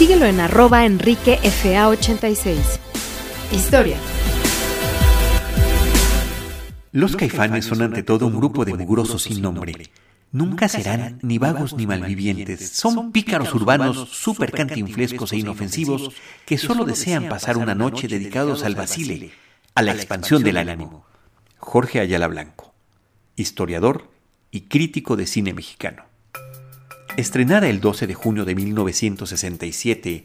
Síguelo en arroba enriquefa86. Historia. Los caifanes son ante todo un grupo de mugrosos sin nombre. Nunca serán ni vagos ni malvivientes. Son pícaros urbanos súper cantinflescos e inofensivos que solo desean pasar una noche dedicados al vacile, a la expansión del ánimo. Jorge Ayala Blanco, historiador y crítico de cine mexicano. Estrenada el 12 de junio de 1967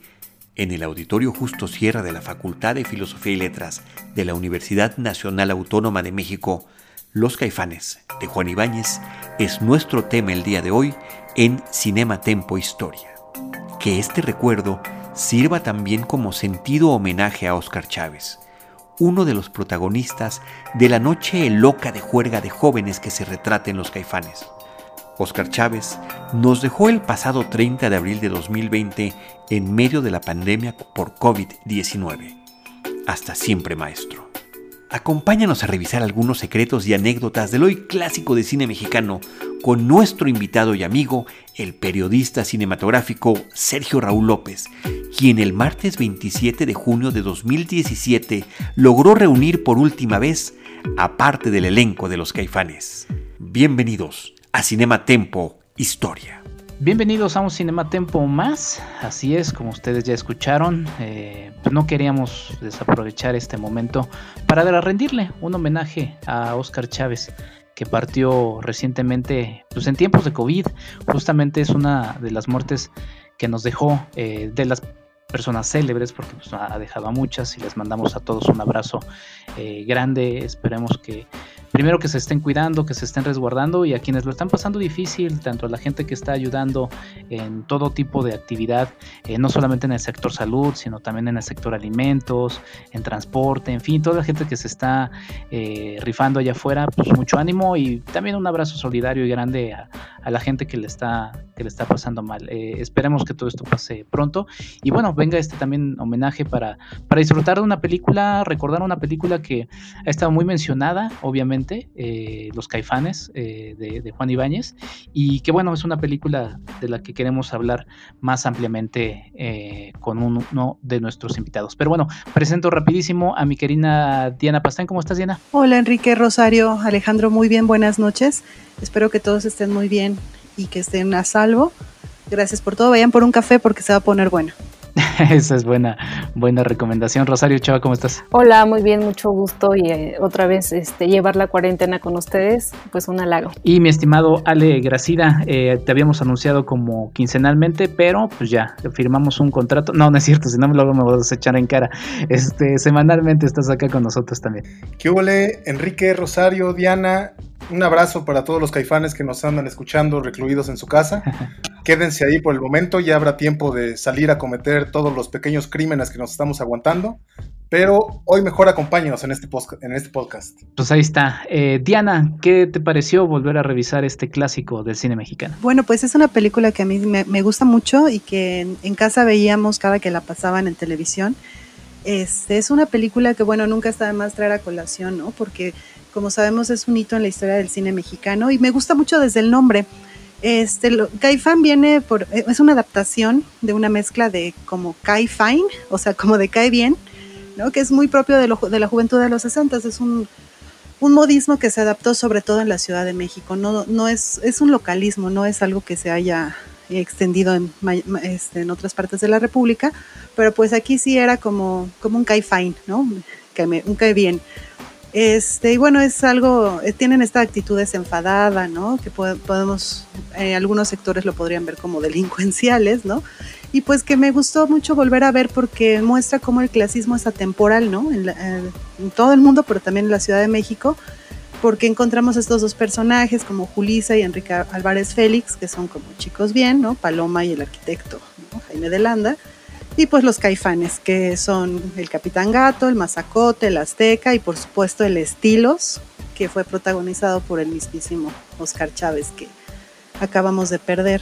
en el Auditorio Justo Sierra de la Facultad de Filosofía y Letras de la Universidad Nacional Autónoma de México, Los Caifanes de Juan Ibáñez es nuestro tema el día de hoy en Cinema Tempo Historia. Que este recuerdo sirva también como sentido homenaje a Óscar Chávez, uno de los protagonistas de la noche loca de juerga de jóvenes que se retrata en Los Caifanes. Óscar Chávez nos dejó el pasado 30 de abril de 2020 en medio de la pandemia por COVID-19. Hasta siempre, maestro. Acompáñanos a revisar algunos secretos y anécdotas del hoy clásico de cine mexicano con nuestro invitado y amigo, el periodista cinematográfico Sergio Raúl López, quien el martes 27 de junio de 2017 logró reunir por última vez a parte del elenco de los caifanes. Bienvenidos a Cinema Tempo Historia. Bienvenidos a un Cinema Tempo más, así es, como ustedes ya escucharon, eh, pues no queríamos desaprovechar este momento para rendirle un homenaje a Oscar Chávez, que partió recientemente, pues en tiempos de COVID, justamente es una de las muertes que nos dejó eh, de las personas célebres, porque pues, ha dejado a muchas y les mandamos a todos un abrazo eh, grande, esperemos que primero que se estén cuidando, que se estén resguardando y a quienes lo están pasando difícil, tanto a la gente que está ayudando en todo tipo de actividad, eh, no solamente en el sector salud, sino también en el sector alimentos, en transporte, en fin, toda la gente que se está eh, rifando allá afuera, pues mucho ánimo y también un abrazo solidario y grande a, la gente que le está, que le está pasando mal. Eh, esperemos que todo esto pase pronto y bueno, venga este también homenaje para, para disfrutar de una película, recordar una película que ha estado muy mencionada, obviamente eh, Los Caifanes eh, de, Juan Ibáñez, y que bueno, es una película de la que queremos hablar más ampliamente eh, con uno de nuestros invitados. Pero bueno, presento rapidísimo a mi querida Diana Pastán. ¿Cómo estás, Diana? Hola, Enrique, Rosario, Alejandro, muy bien, buenas noches. Espero que todos estén muy bien y que estén a salvo. Gracias por todo. Vayan por un café porque se va a poner bueno. Esa es buena, buena recomendación. Rosario Chava, ¿cómo estás? Hola, muy bien, mucho gusto y eh, otra vez este, llevar la cuarentena con ustedes, pues un halago. Y mi estimado Ale Gracida, eh, te habíamos anunciado como quincenalmente, pero pues ya, firmamos un contrato. No, no es cierto, si no luego me vas a echar en cara. Este, semanalmente estás acá con nosotros también. ¿Qué huele, Enrique, Rosario, Diana? Un abrazo para todos los caifanes que nos andan escuchando recluidos en su casa. Quédense ahí por el momento, ya habrá tiempo de salir a cometer todos los pequeños crímenes que nos estamos aguantando. Pero hoy mejor acompáñenos en este, en este podcast. Pues ahí está. Eh, Diana, ¿qué te pareció volver a revisar este clásico del cine mexicano? Bueno, pues es una película que a mí me, gusta mucho y que en, casa veíamos cada que la pasaban en televisión. Este, es una película que, bueno, nunca está de más traer a colación, ¿no? Porque como sabemos es un hito en la historia del cine mexicano y me gusta mucho desde el nombre. Este, Caifán viene por, eh, es una adaptación de una mezcla de como Caifán, o sea, como de cae bien, ¿no? Que es muy propio de, de la juventud de los 60, es un, un, modismo que se adaptó sobre todo en la Ciudad de México, no, no es, es un localismo, no es algo que se haya extendido en, este, en otras partes de la República, pero pues aquí sí era como, como un fine, ¿no? Que me, un cae bien. Este, y bueno, es algo, eh, tienen esta actitud desenfadada, ¿no? Que podemos, eh, algunos sectores lo podrían ver como delincuenciales, ¿no? Y pues que me gustó mucho volver a ver porque muestra cómo el clasismo es atemporal, ¿no? En, en todo el mundo, pero también en la Ciudad de México, porque encontramos estos dos personajes como Julisa y Enrique Álvarez Félix, que son como chicos bien. Paloma y el arquitecto, Jaime de Landa y pues los caifanes, que son el Capitán Gato, el Mazacote, el Azteca y por supuesto el Estilos, que fue protagonizado por el mismísimo Oscar Chávez, que acabamos de perder.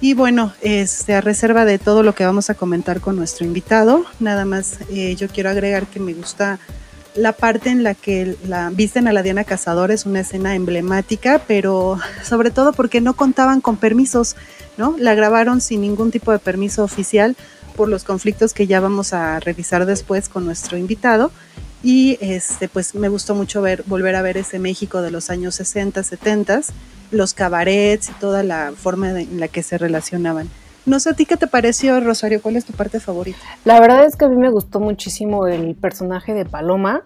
Y bueno, este, a reserva de todo lo que vamos a comentar con nuestro invitado, nada más eh, yo quiero agregar que me gusta la parte en la que la visten a la Diana Cazador es una escena emblemática, pero sobre todo porque no contaban con permisos, ¿no? La grabaron sin ningún tipo de permiso oficial, por los conflictos que ya vamos a revisar después con nuestro invitado. Y este, pues me gustó mucho ver, volver a ver ese México de los años 60, 70, los cabarets y toda la forma en la que se relacionaban. No sé a ti qué te pareció, Rosario, ¿cuál es tu parte favorita? La verdad es que a mí me gustó muchísimo el personaje de Paloma.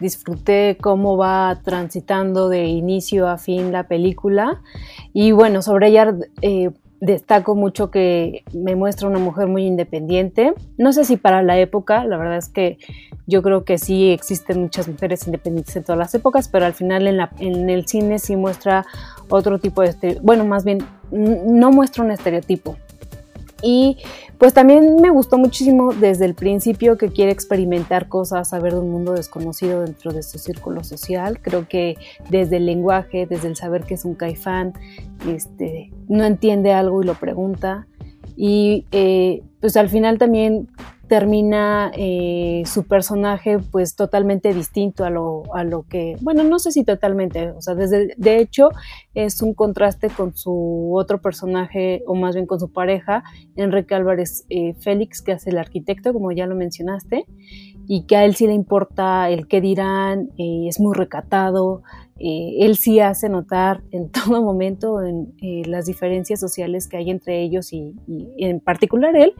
Disfruté cómo va transitando de inicio a fin la película. Y bueno, sobre ella eh, destaco mucho que me muestra una mujer muy independiente. No sé si para la época, la verdad es que yo creo que sí existen muchas mujeres independientes en todas las épocas, pero al final en, la, en el cine sí muestra otro tipo de, bueno, más bien no muestra un estereotipo, y pues también me gustó muchísimo desde el principio que quiere experimentar cosas, saber de un mundo desconocido dentro de su círculo social. Creo que desde el lenguaje, desde el saber que es un caifán, este, no entiende algo y lo pregunta. Y eh, pues al final también termina eh, su personaje pues totalmente distinto a lo, a lo que, bueno, no sé si totalmente, o sea, desde, de hecho es un contraste con su otro personaje, o más bien con su pareja, Enrique Álvarez eh, Félix, que hace el arquitecto, como ya lo mencionaste, y que a él sí le importa el qué dirán, eh, es muy recatado, él sí hace notar en todo momento en, las diferencias sociales que hay entre ellos y, en particular él,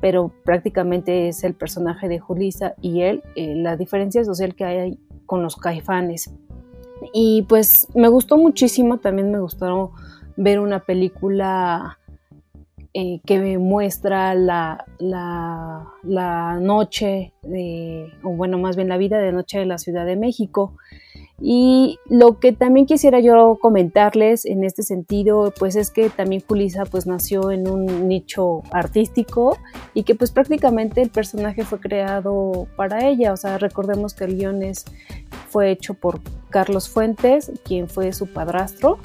pero prácticamente es el personaje de Julisa y él, eh, la diferencia social que hay con los caifanes. Y pues me gustó muchísimo, también me gustó ver una película eh, que me muestra la, la, noche, o bueno, más bien la vida de noche de la Ciudad de México. Y lo que también quisiera yo comentarles en este sentido, pues es que también Julisa pues nació en un nicho artístico y que pues prácticamente el personaje fue creado para ella. O sea, recordemos que el guion fue hecho por Carlos Fuentes, quien fue su padrastro,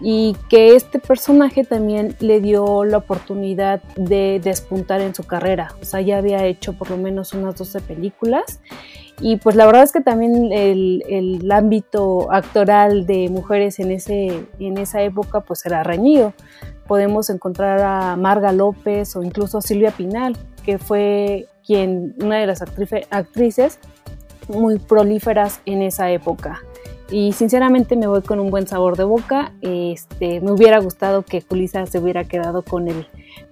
y que este personaje también le dio la oportunidad de despuntar en su carrera. O sea, ya había hecho por lo menos unas 12 películas y pues la verdad es que también el, el, ámbito actoral de mujeres en, ese, en esa época pues era reñido. Podemos encontrar a Marga López o incluso a Silvia Pinal, que fue quien, una de las actrices muy prolíferas en esa época. Y sinceramente me voy con un buen sabor de boca. Este, me hubiera gustado que Julisa se hubiera quedado con el,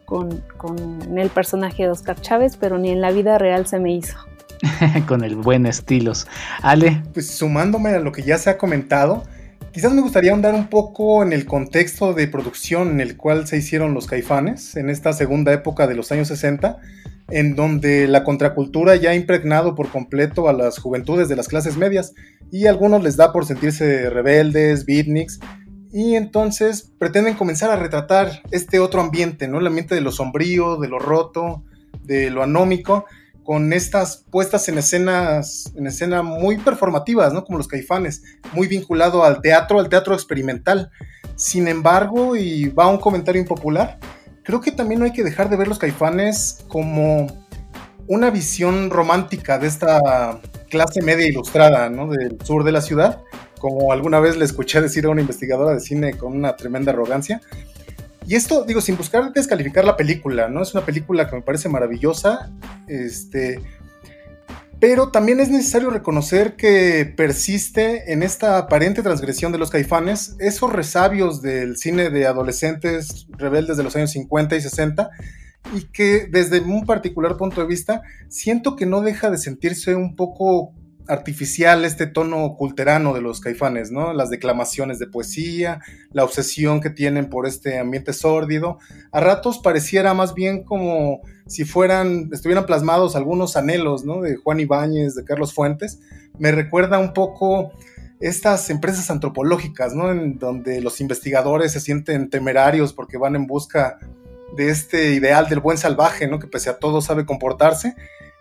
con, con el personaje de Oscar Chávez, pero ni en la vida real se me hizo. con el buen estilos. Ale. Pues sumándome a lo que ya se ha comentado, quizás me gustaría andar un poco en el contexto de producción en el cual se hicieron los caifanes en esta segunda época de los años 60, en donde la contracultura ya ha impregnado por completo a las juventudes de las clases medias y a algunos les da por sentirse rebeldes, beatniks, y entonces pretenden comenzar a retratar este otro ambiente, ¿no? El ambiente de lo sombrío, de lo roto, de lo anómico, con estas puestas en escenas, en escena muy performativas, ¿no? Como los caifanes, muy vinculado al teatro, al teatro experimental. Sin embargo, y va un comentario impopular, creo que también no hay que dejar de ver los caifanes como una visión romántica de esta clase media ilustrada, ¿no? Del sur de la ciudad, como alguna vez le escuché decir a una investigadora de cine con una tremenda arrogancia, y esto, digo, sin buscar descalificar la película, ¿no? Es una película que me parece maravillosa. Este. Pero también es necesario reconocer que persiste en esta aparente transgresión de los caifanes esos resabios del cine de adolescentes rebeldes de los años 50 y 60 y que desde un particular punto de vista siento que no deja de sentirse un poco artificial este tono culterano de los caifanes, ¿no? Las declamaciones de poesía, la obsesión que tienen por este ambiente sórdido. A ratos pareciera más bien como si fueran, estuvieran plasmados algunos anhelos, ¿no? De Juan Ibáñez, de Carlos Fuentes. Me recuerda un poco estas empresas antropológicas, ¿no? En donde los investigadores se sienten temerarios porque van en busca de este ideal del buen salvaje, ¿no? Que pese a todo sabe comportarse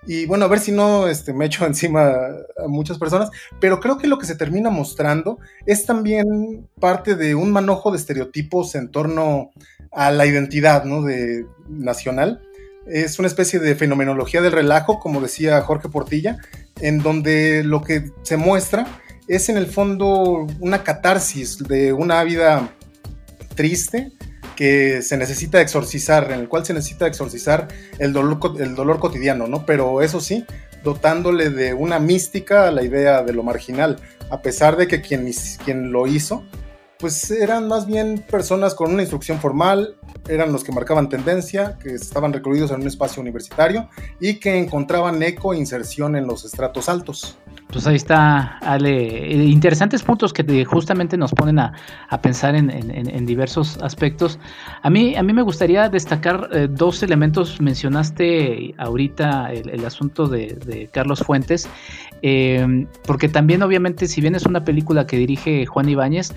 y bueno, a ver si no este, me echo encima a muchas personas, pero creo que lo que se termina mostrando es también parte de un manojo de estereotipos en torno a la identidad ¿no? de, nacional. Es una especie de fenomenología del relajo, como decía Jorge Portilla, en donde lo que se muestra es en el fondo una catarsis de una vida triste, que se necesita exorcizar, en el cual se necesita exorcizar el dolor, el dolor cotidiano, ¿no? Pero eso sí, dotándole de una mística a la idea de lo marginal, a pesar de que quien, quien lo hizo, pues eran más bien personas con una instrucción formal, eran los que marcaban tendencia, que estaban recluidos en un espacio universitario y que encontraban eco e inserción en los estratos altos. Pues ahí está, Ale. Eh, interesantes puntos que justamente nos ponen a, pensar en, diversos aspectos. A mí, a mí me gustaría destacar eh, dos elementos. Mencionaste ahorita el, asunto de, Carlos Fuentes, eh, porque también obviamente si bien es una película que dirige Juan Ibáñez,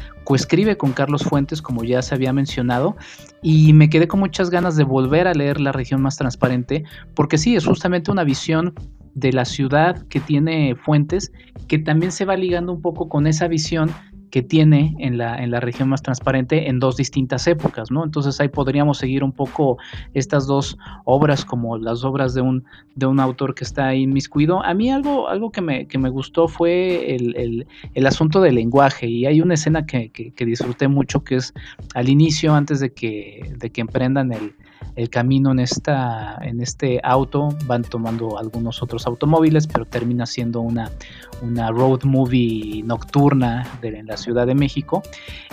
coescribe con Carlos Fuentes, como ya se había mencionado, y me quedé con muchas ganas de volver a leer La región más transparente, porque sí, es justamente una visión de la ciudad que tiene Fuentes, que también se va ligando un poco con esa visión que tiene en la, en la región más transparente en dos distintas épocas, ¿no? Entonces ahí podríamos seguir un poco estas dos obras como las obras de un, de un autor que está ahí inmiscuido. A mí algo, algo que, me, que me gustó fue el, asunto del lenguaje y hay una escena que, que, disfruté mucho que es al inicio, antes de que, de que emprendan el, el camino en, esta, en este auto, van tomando algunos otros automóviles, pero termina siendo una, una road movie nocturna en la Ciudad de México.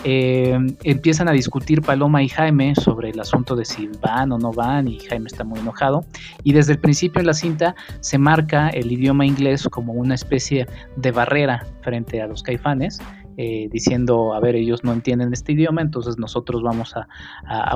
Eh, empiezan a discutir Paloma y Jaime sobre el asunto de si van o no van y Jaime está muy enojado. Y desde el principio en la cinta se marca el idioma inglés como una especie de barrera frente a los caifanes eh, diciendo, a ver, ellos no entienden este idioma, entonces nosotros vamos a,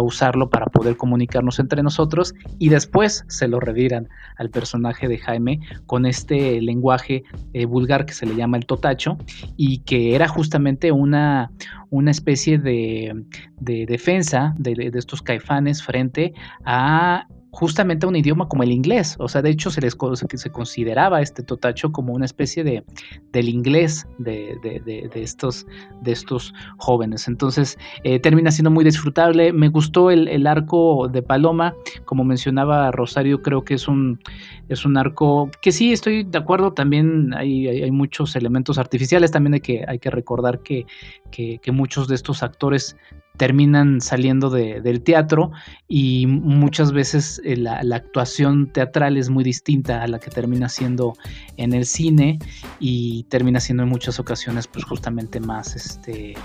usarlo para poder comunicarnos entre nosotros y después se lo reviran al personaje de Jaime con este lenguaje eh, vulgar que se le llama el totacho y que era justamente una, una especie de, defensa de, de estos caifanes frente a justamente a un idioma como el inglés. O sea, de hecho se les se consideraba este totacho como una especie de del inglés de, estos, de estos jóvenes. Entonces eh, termina siendo muy disfrutable. Me gustó el, arco de Paloma, como mencionaba Rosario, creo que es un, es un arco que sí estoy de acuerdo. También hay, hay, muchos elementos artificiales. También hay que, hay que recordar que, que muchos de estos actores terminan saliendo del teatro y muchas veces eh, la, actuación teatral es muy distinta a la que termina siendo en el cine y termina siendo en muchas ocasiones pues justamente más este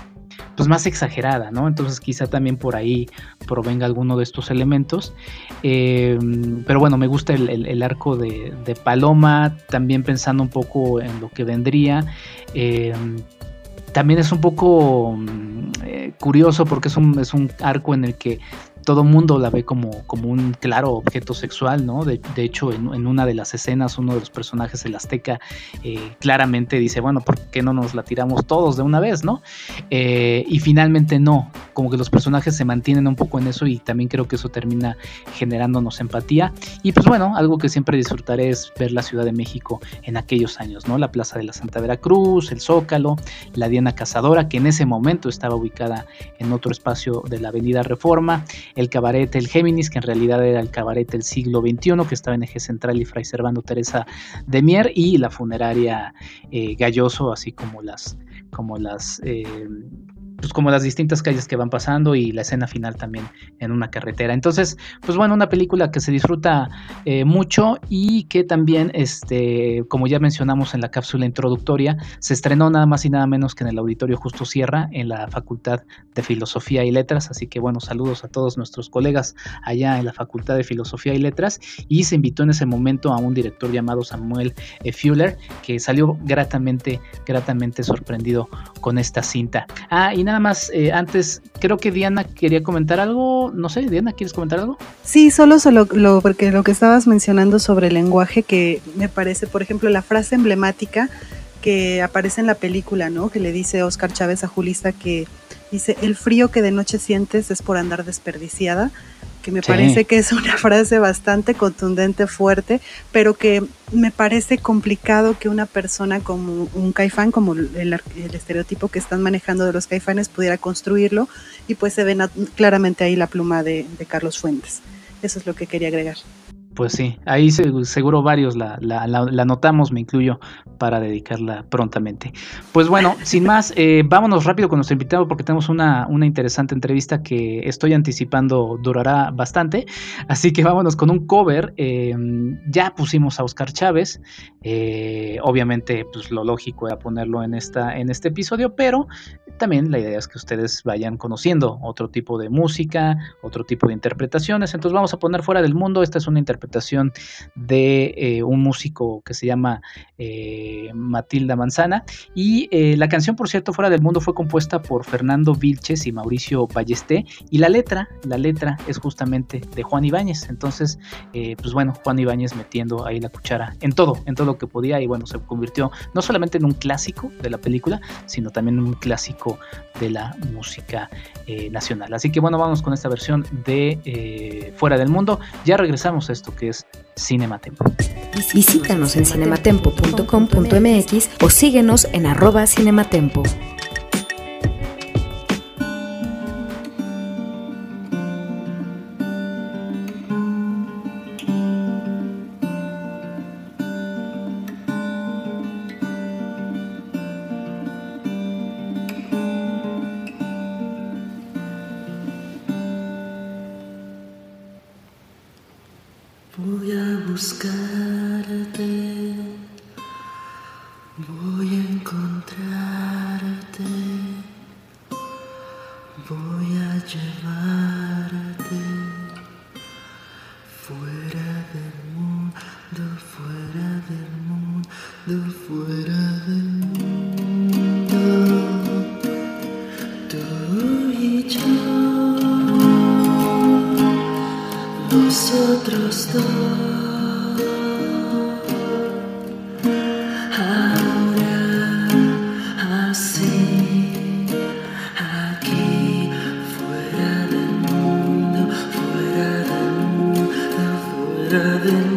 pues más exagerada, ¿no? Entonces quizá también por ahí provenga alguno de estos elementos. Em, pero bueno, me gusta el, arco de, Paloma, también pensando un poco en lo que vendría. Em, también es un poco mm, eh, curioso porque es un, es un arco en el que todo mundo la ve como, como un claro objeto sexual, ¿no? De, hecho, en, una de las escenas, uno de los personajes, el azteca, eh, claramente dice, bueno, ¿por qué no nos la tiramos todos de una vez, ¿no? Eh, y finalmente no, como que los personajes se mantienen un poco en eso y también creo que eso termina generándonos empatía. Y pues bueno, algo que siempre disfrutaré es ver la Ciudad de México en aquellos años, ¿no? La Plaza de la Santa Veracruz, el Zócalo, la Diana Cazadora, que en ese momento estaba ubicada en otro espacio de la Avenida Reforma, el cabaret El Géminis, que en realidad era el cabaret del siglo XXI, que estaba en eje central y Fray Servando Teresa de Mier, y la funeraria eh, Galloso, así como las, como las eh, pues como las distintas calles que van pasando y la escena final también en una carretera. Entonces, pues bueno, una película que se disfruta eh, mucho y que también, este, como ya mencionamos en la cápsula introductoria, se estrenó nada más y nada menos que en el Auditorio Justo Sierra, en la Facultad de Filosofía y Letras. Así que bueno, saludos a todos nuestros colegas allá en la Facultad de Filosofía y Letras. Y se invitó en ese momento a un director llamado Samuel e. Fuller, que salió gratamente, gratamente sorprendido con esta cinta. Ah, y nada más, eh, antes, creo que Diana quería comentar algo. No sé, Diana, ¿quieres comentar algo? Sí, solo, solo lo, porque lo que estabas mencionando sobre el lenguaje, que me parece, por ejemplo, la frase emblemática que aparece en la película, ¿no? Que le dice Oscar Chávez a Julista que dice, el frío que de noche sientes es por andar desperdiciada que me parece que es una frase bastante contundente, fuerte, pero que me parece complicado que una persona como un caifán, como el, estereotipo que están manejando de los caifanes, pudiera construirlo y pues se ve claramente ahí la pluma de Carlos Fuentes. Eso es lo que quería agregar. Pues sí, ahí seguro varios la, la, la, notamos, me incluyo, para dedicarla prontamente. Pues bueno, sin más, eh, vámonos rápido con nuestro invitado porque tenemos una, una, interesante entrevista que estoy anticipando durará bastante. Así que vámonos con un cover. Em, ya pusimos a Oscar Chávez. Eh, obviamente, pues lo lógico era ponerlo en, esta, en este episodio, pero también la idea es que ustedes vayan conociendo otro tipo de música, otro tipo de interpretaciones. Entonces vamos a poner fuera del mundo. Esta es una interpretación de eh, un músico que se llama eh, Matilda Manzana. Y eh, la canción, por cierto, Fuera del Mundo fue compuesta por Fernando Vilches y Mauricio Ballesté. Y la letra, la letra es justamente de Juan Ibáñez. Entonces, pues bueno, Juan Ibáñez metiendo ahí la cuchara en todo, en todo lo que podía. Y bueno, se convirtió no solamente en un clásico de la película, sino también en un clásico de la música nacional. Así que bueno, vamos con esta versión de Fuera del Mundo. Ya regresamos a esto que es Cinematempo. Visítanos en cinematempo.com.mx o síguenos en arroba cinematempo. driving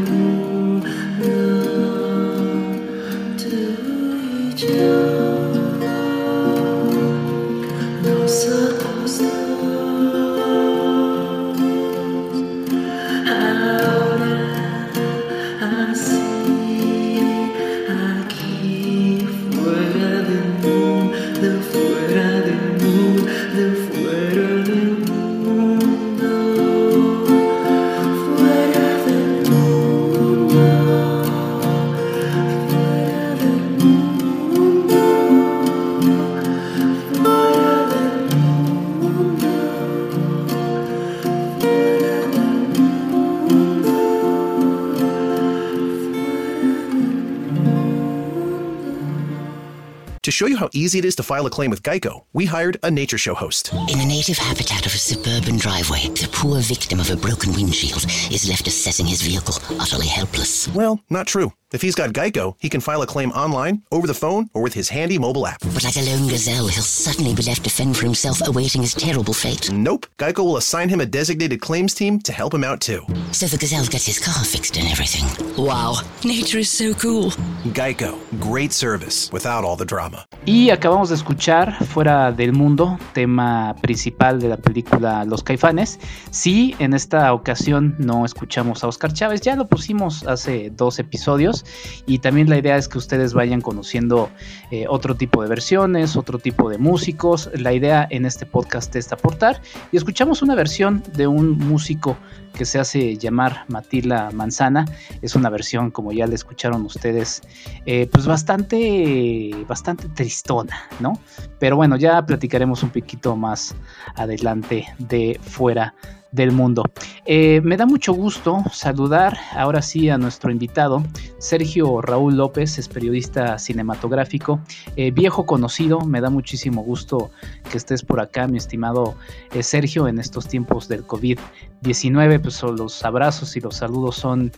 show you how easy it is to file a claim with Geico, we hired a nature show host. In the native habitat of a suburban driveway, the poor victim of a broken windshield is left assessing his vehicle, utterly helpless. Well, not true. If he's got Geico, he can file a claim online, over the phone, or with his handy mobile app. But like a lone gazelle, he'll suddenly be left to fend for himself, awaiting his terrible fate. Nope. Geico will assign him a designated claims team to help him out too. So the gazelle gets his car fixed and everything. Wow, nature is so cool. Geico, great service without all the drama. Y acabamos de escuchar Fuera del Mundo, tema principal de la película Los Caifanes. Sí, en esta ocasión no escuchamos a Oscar Chávez, ya lo pusimos hace dos episodios y también la idea es que ustedes vayan conociendo eh, otro tipo de versiones, otro tipo de músicos. La idea en este podcast es aportar y escuchamos una versión de un músico que se hace llamar Matila Manzana. Es una versión, como ya le escucharon ustedes, eh, pues bastante, bastante tristona, ¿no? Pero bueno, ya platicaremos un poquito más adelante de fuera del mundo. Eh, me da mucho gusto saludar ahora sí a nuestro invitado, Sergio Raúl López, es periodista cinematográfico, eh, viejo conocido, me da muchísimo gusto que estés por acá, mi estimado eh, Sergio, en estos tiempos del COVID-19, pues los abrazos y los saludos son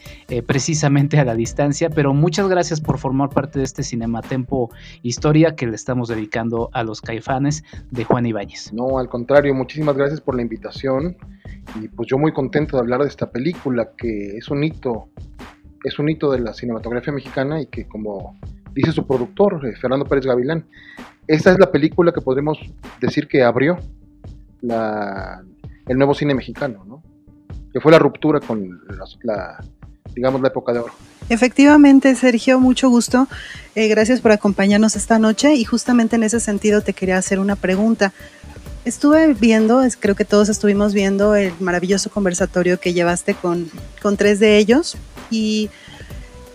precisamente a la distancia, pero muchas gracias por formar parte de este Cinematempo Historia que le estamos dedicando a los caifanes de Juan Ibáñez. No, al contrario, muchísimas gracias por la invitación y pues yo muy contento de hablar de esta película que es un hito, es un hito de la cinematografía mexicana y que como dice su productor, eh, Fernando Pérez Gavilán, esta es la película que podemos decir que abrió la, el nuevo cine mexicano, ¿no? que fue la ruptura con la, digamos, la época de oro. Efectivamente, Sergio, mucho gusto. Eh, gracias por acompañarnos esta noche y justamente en ese sentido te quería hacer una pregunta. Estuve viendo, creo que todos estuvimos viendo el maravilloso conversatorio que llevaste con, con tres de ellos y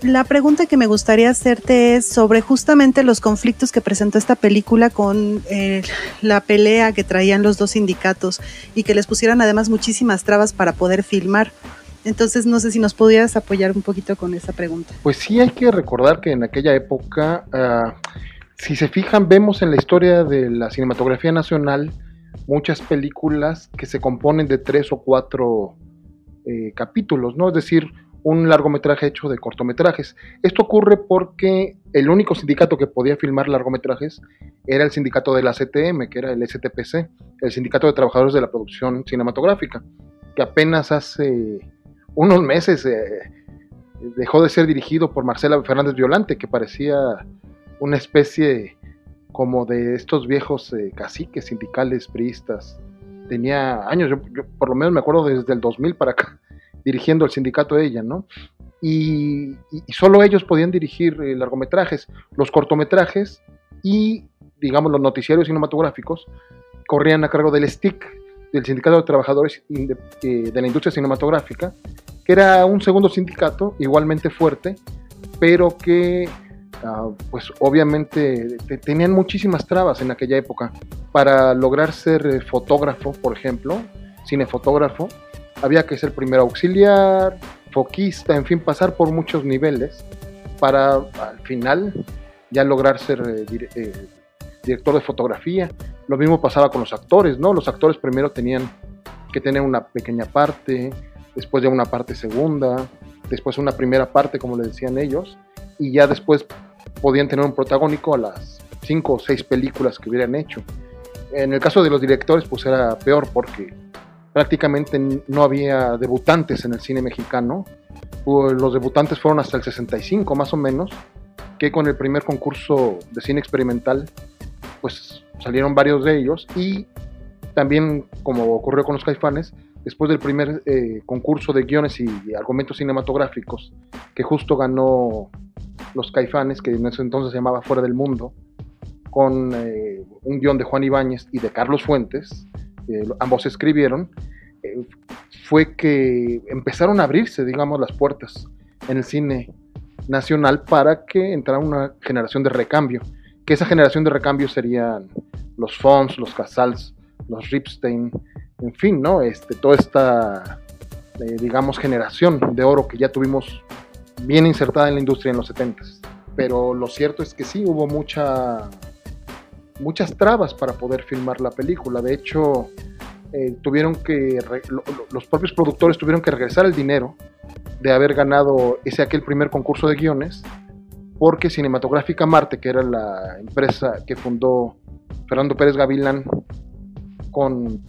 la pregunta que me gustaría hacerte es sobre justamente los conflictos que presentó esta película con eh, la pelea que traían los dos sindicatos y que les pusieran además muchísimas trabas para poder filmar. Entonces no sé si nos pudieras apoyar un poquito con esa pregunta. Pues sí, hay que recordar que en aquella época, ah, si se fijan, vemos en la historia de la cinematografía nacional, muchas películas que se componen de tres o cuatro eh, capítulos, ¿no? Es decir, un largometraje hecho de cortometrajes. Esto ocurre porque el único sindicato que podía filmar largometrajes era el sindicato de la CTM, que era el STPC, el Sindicato de Trabajadores de la Producción Cinematográfica, que apenas hace unos meses eh, dejó de ser dirigido por Marcela Fernández Violante, que parecía una especie como de estos viejos eh, caciques sindicales priistas. Tenía años, yo, por lo menos me acuerdo desde el 2000 para acá, dirigiendo el sindicato de ella, ¿no? Y, solo ellos podían dirigir eh, largometrajes, los cortometrajes y, digamos, los noticiarios cinematográficos corrían a cargo del STIC, del Sindicato de Trabajadores de, eh, de la Industria Cinematográfica, que era un segundo sindicato igualmente fuerte, pero que Ah, pues obviamente tenían muchísimas trabas en aquella época. Para lograr ser eh, fotógrafo, por ejemplo, cinefotógrafo, había que ser primero auxiliar, foquista, en fin, pasar por muchos niveles para al final ya lograr ser eh, eh, director de fotografía. Lo mismo pasaba con los actores, ¿no? Los actores primero tenían que tener una pequeña parte, después ya una parte segunda, después una primera parte, como le decían ellos, y ya después podían tener un protagónico a las cinco o seis películas que hubieran hecho. En el caso de los directores, pues era peor porque prácticamente no había debutantes en el cine mexicano. Los debutantes fueron hasta el 65 más o menos, que con el primer concurso de cine experimental, pues salieron varios de ellos y también, como ocurrió con los caifanes, después del primer eh, concurso de guiones y argumentos cinematográficos, que justo ganó los Caifanes, que en ese entonces se llamaba Fuera del Mundo, con eh, un guion de Juan Ibáñez y de Carlos Fuentes, ambos escribieron, eh, fue que empezaron a abrirse, digamos, las puertas en el cine nacional para que entrara una generación de recambio, que esa generación de recambio serían los Fons, los Casals, los Ripstein, en fin, ¿no? Este, toda esta, eh, digamos, generación de oro que ya tuvimos bien insertada en la industria en los 70 Pero lo cierto es que sí, hubo mucha, muchas trabas para poder filmar la película. De hecho, eh, tuvieron que, los propios productores tuvieron que regresar el dinero de haber ganado ese aquel primer concurso de guiones, porque Cinematográfica Marte, que era la empresa que fundó Fernando Pérez Gavilán, con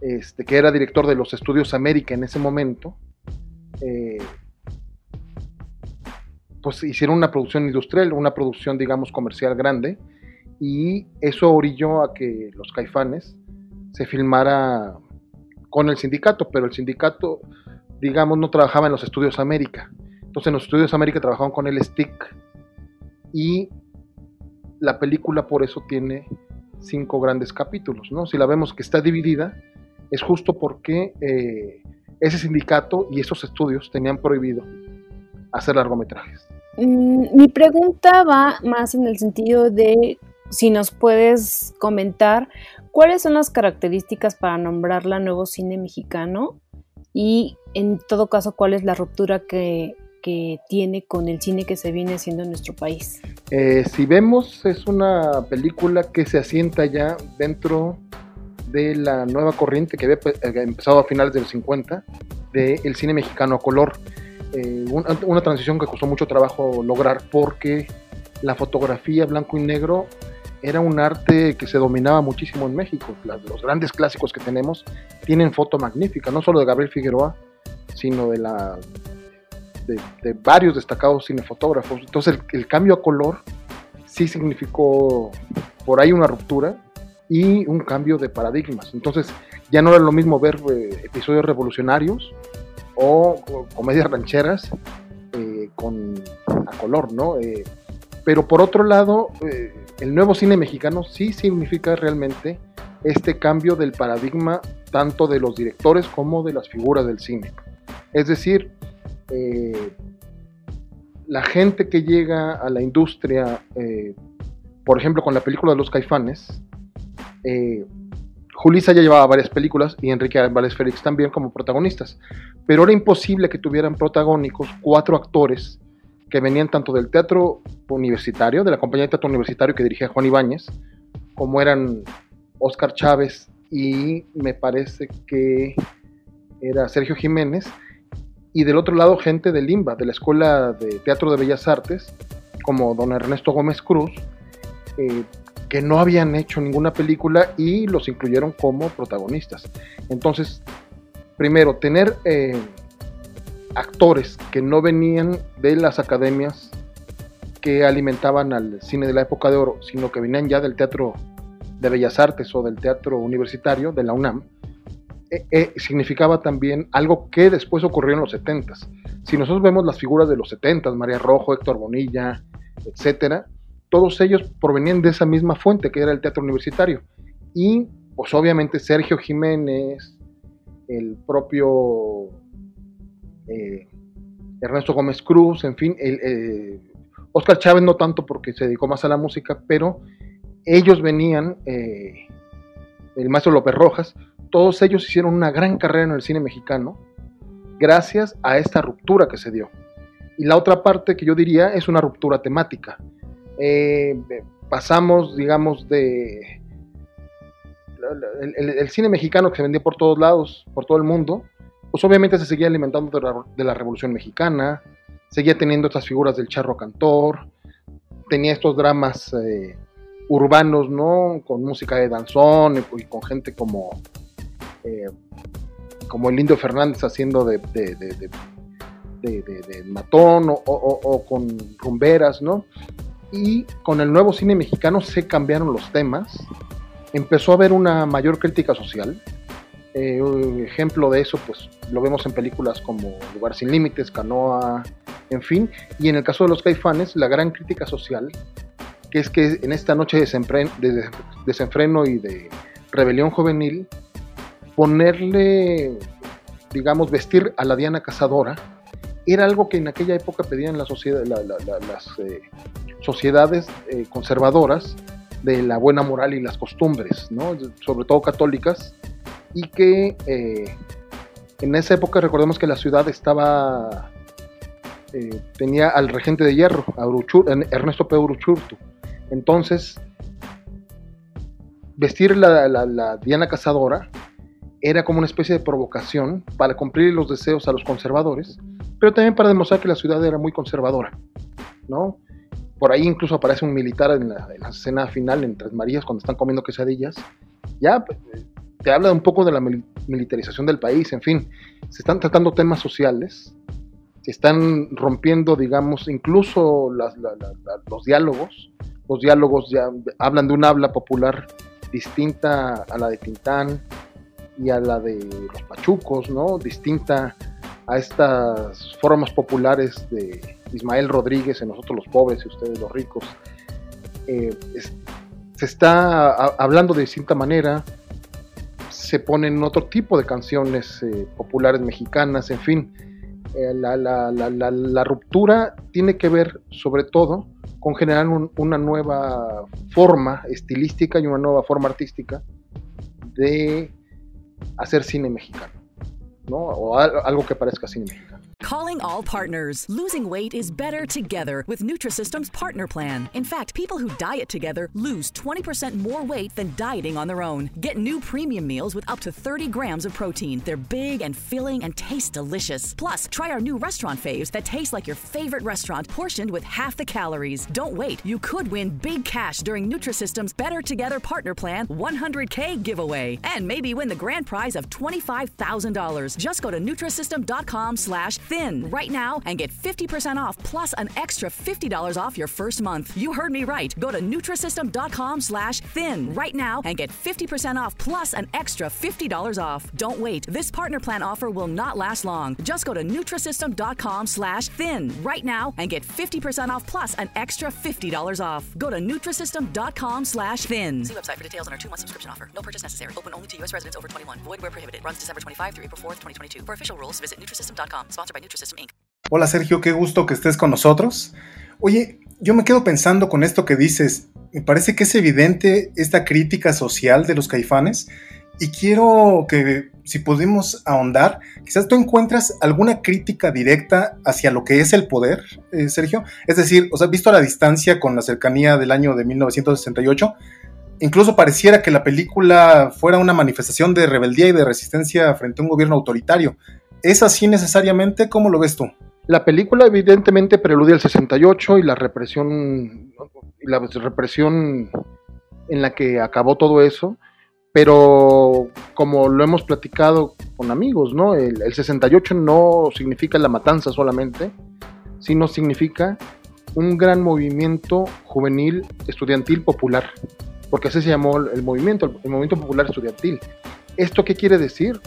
este, que era director de los estudios América en ese momento, eh, pues hicieron una producción industrial, una producción, digamos, comercial grande, y eso orilló a que los caifanes se filmara con el sindicato, pero el sindicato, digamos, no trabajaba en los estudios América. Entonces en los estudios América trabajaban con el stick y la película por eso tiene cinco grandes capítulos, ¿no? Si la vemos que está dividida, es justo porque eh, ese sindicato y esos estudios tenían prohibido hacer largometrajes. Mm, mi pregunta va más en el sentido de si nos puedes comentar cuáles son las características para nombrarla nuevo cine mexicano y en todo caso cuál es la ruptura que, tiene con el cine que se viene haciendo en nuestro país. Eh, si vemos, es una película que se asienta ya dentro de la nueva corriente que había eh, empezado a finales de los 50 del cine mexicano a color. Eh, una, transición que costó mucho trabajo lograr porque la fotografía blanco y negro era un arte que se dominaba muchísimo en México. los grandes clásicos que tenemos tienen foto magnífica, no solo de Gabriel Figueroa, sino de, la, de, varios destacados cinefotógrafos. Entonces el, cambio a color sí significó por ahí una ruptura y un cambio de paradigmas. Entonces ya no era lo mismo ver eh, episodios revolucionarios o, comedias rancheras eh, con a color, ¿no? Eh, pero por otro lado, eh, el nuevo cine mexicano sí significa realmente este cambio del paradigma tanto de los directores como de las figuras del cine. Es decir, la gente que llega a la industria, por ejemplo, con la película de los caifanes, Julissa ya llevaba varias películas y Enrique Álvarez Félix también como protagonistas, pero era imposible que tuvieran protagónicos cuatro actores que venían tanto del teatro universitario, de la compañía de teatro universitario que dirigía Juan Ibáñez, como eran Oscar Chávez y me parece que era Sergio Jiménez, y del otro lado gente de Limba, de la Escuela de Teatro de Bellas Artes, como don Ernesto Gómez Cruz, eh, que no habían hecho ninguna película y los incluyeron como protagonistas. Entonces, primero, tener eh, actores que no venían de las academias que alimentaban al cine de la época de oro, sino que venían ya del teatro de bellas artes o del teatro universitario de la UNAM, eh, eh, significaba también algo que después ocurrió en los 70 Si nosotros vemos las figuras de los 70 María Rojo, Héctor Bonilla, etcétera, todos ellos provenían de esa misma fuente que era el teatro universitario. Y pues obviamente Sergio Jiménez, el propio eh, Ernesto Gómez Cruz, en fin, el, eh, Oscar Chávez no tanto porque se dedicó más a la música, pero ellos venían, eh, el maestro López Rojas, todos ellos hicieron una gran carrera en el cine mexicano gracias a esta ruptura que se dio. Y la otra parte que yo diría es una ruptura temática. Eh, pasamos, digamos, de el, cine mexicano que se vendía por todos lados, por todo el mundo, pues obviamente se seguía alimentando de la, Revolución Mexicana, seguía teniendo estas figuras del charro cantor, tenía estos dramas eh, urbanos, ¿no? Con música de danzón y, con gente como, eh, como el Indio Fernández haciendo de, de, matón o, o, con rumberas, ¿no? Y con el nuevo cine mexicano se cambiaron los temas, empezó a haber una mayor crítica social. Eh, ejemplo de eso, pues lo vemos en películas como Lugar sin Límites, Canoa, en fin, y en el caso de los caifanes, la gran crítica social, que es que en esta noche de desenfreno y de rebelión juvenil, ponerle, digamos, vestir a la Diana Cazadora, era algo que en aquella época pedían las eh, sociedades eh, conservadoras de la buena moral y las costumbres, sobre todo católicas, y que eh, en esa época recordemos que la ciudad estaba, tenía al regente de hierro, Ernesto P. Uruchurtu. Entonces, vestir la Diana Cazadora era como una especie de provocación para cumplir los deseos a los conservadores pero también para demostrar que la ciudad era muy conservadora, ¿no? Por ahí incluso aparece un militar en la, escena final en Tres Marías cuando están comiendo quesadillas. Ya pues, te habla un poco de la militarización del país, en fin, se están tratando temas sociales, se están rompiendo, digamos, incluso los diálogos. Los diálogos ya hablan de un habla popular distinta a la de Tintán y a la de los pachucos, ¿no? Distinta a estas formas populares de Ismael Rodríguez en Nosotros los Pobres y Ustedes los Ricos. Eh, se está hablando de distinta manera, se ponen otro tipo de canciones eh, populares mexicanas, en fin. Eh, la, ruptura tiene que ver sobre todo con generar una nueva forma estilística y una nueva forma artística de hacer cine mexicano, ¿no? O algo que parezca cine mexicano. Calling all partners. Losing weight is better together with Nutrisystem's partner plan. In fact, people who diet together lose 20% more weight than dieting on their own. Get new premium meals with up to 30 grams of protein. They're big and filling and taste delicious. Plus, try our new restaurant faves that taste like your favorite restaurant, portioned with half the calories. Don't wait. You could win big cash during Nutrisystem's Better Together Partner Plan 100K giveaway. And maybe win the grand prize of $25,000. Just go to Nutrisystem.com slash thin right now and get 50% off plus an extra $50 off your first month. You heard me right. Go to Nutrisystem.com slash thin right now and get 50% off plus an extra $50 off. Don't wait. This partner plan offer will not last long. Just go to Nutrisystem.com slash thin right now and get 50% off plus an extra $50 off. Go to Nutrisystem.com slash thin. See website for details on our two-month subscription offer. No purchase necessary. Open only to U.S. residents over 21. Void where prohibited. Runs December 25 through April 4th, 2022. For official rules, visit Nutrisystem.com. Sponsored Hola Sergio, qué gusto que estés con nosotros. Oye, yo me quedo pensando con esto que dices. Me parece que es evidente esta crítica social de los caifanes y quiero que si podemos ahondar, quizás tú encuentras alguna crítica directa hacia lo que es el poder, eh, Sergio. Es decir, os has visto a la distancia con la cercanía del año de 1968. Incluso pareciera que la película fuera una manifestación de rebeldía y de resistencia frente a un gobierno autoritario. ¿Es así necesariamente? ¿Cómo lo ves tú? La película evidentemente preludia el 68 y la represión, la represión en la que acabó todo eso, pero como lo hemos platicado con amigos, ¿no? El, 68 no significa la matanza solamente, sino significa un gran movimiento juvenil, estudiantil, popular, porque así se llamó el movimiento, el movimiento popular estudiantil. ¿Esto qué quiere decir?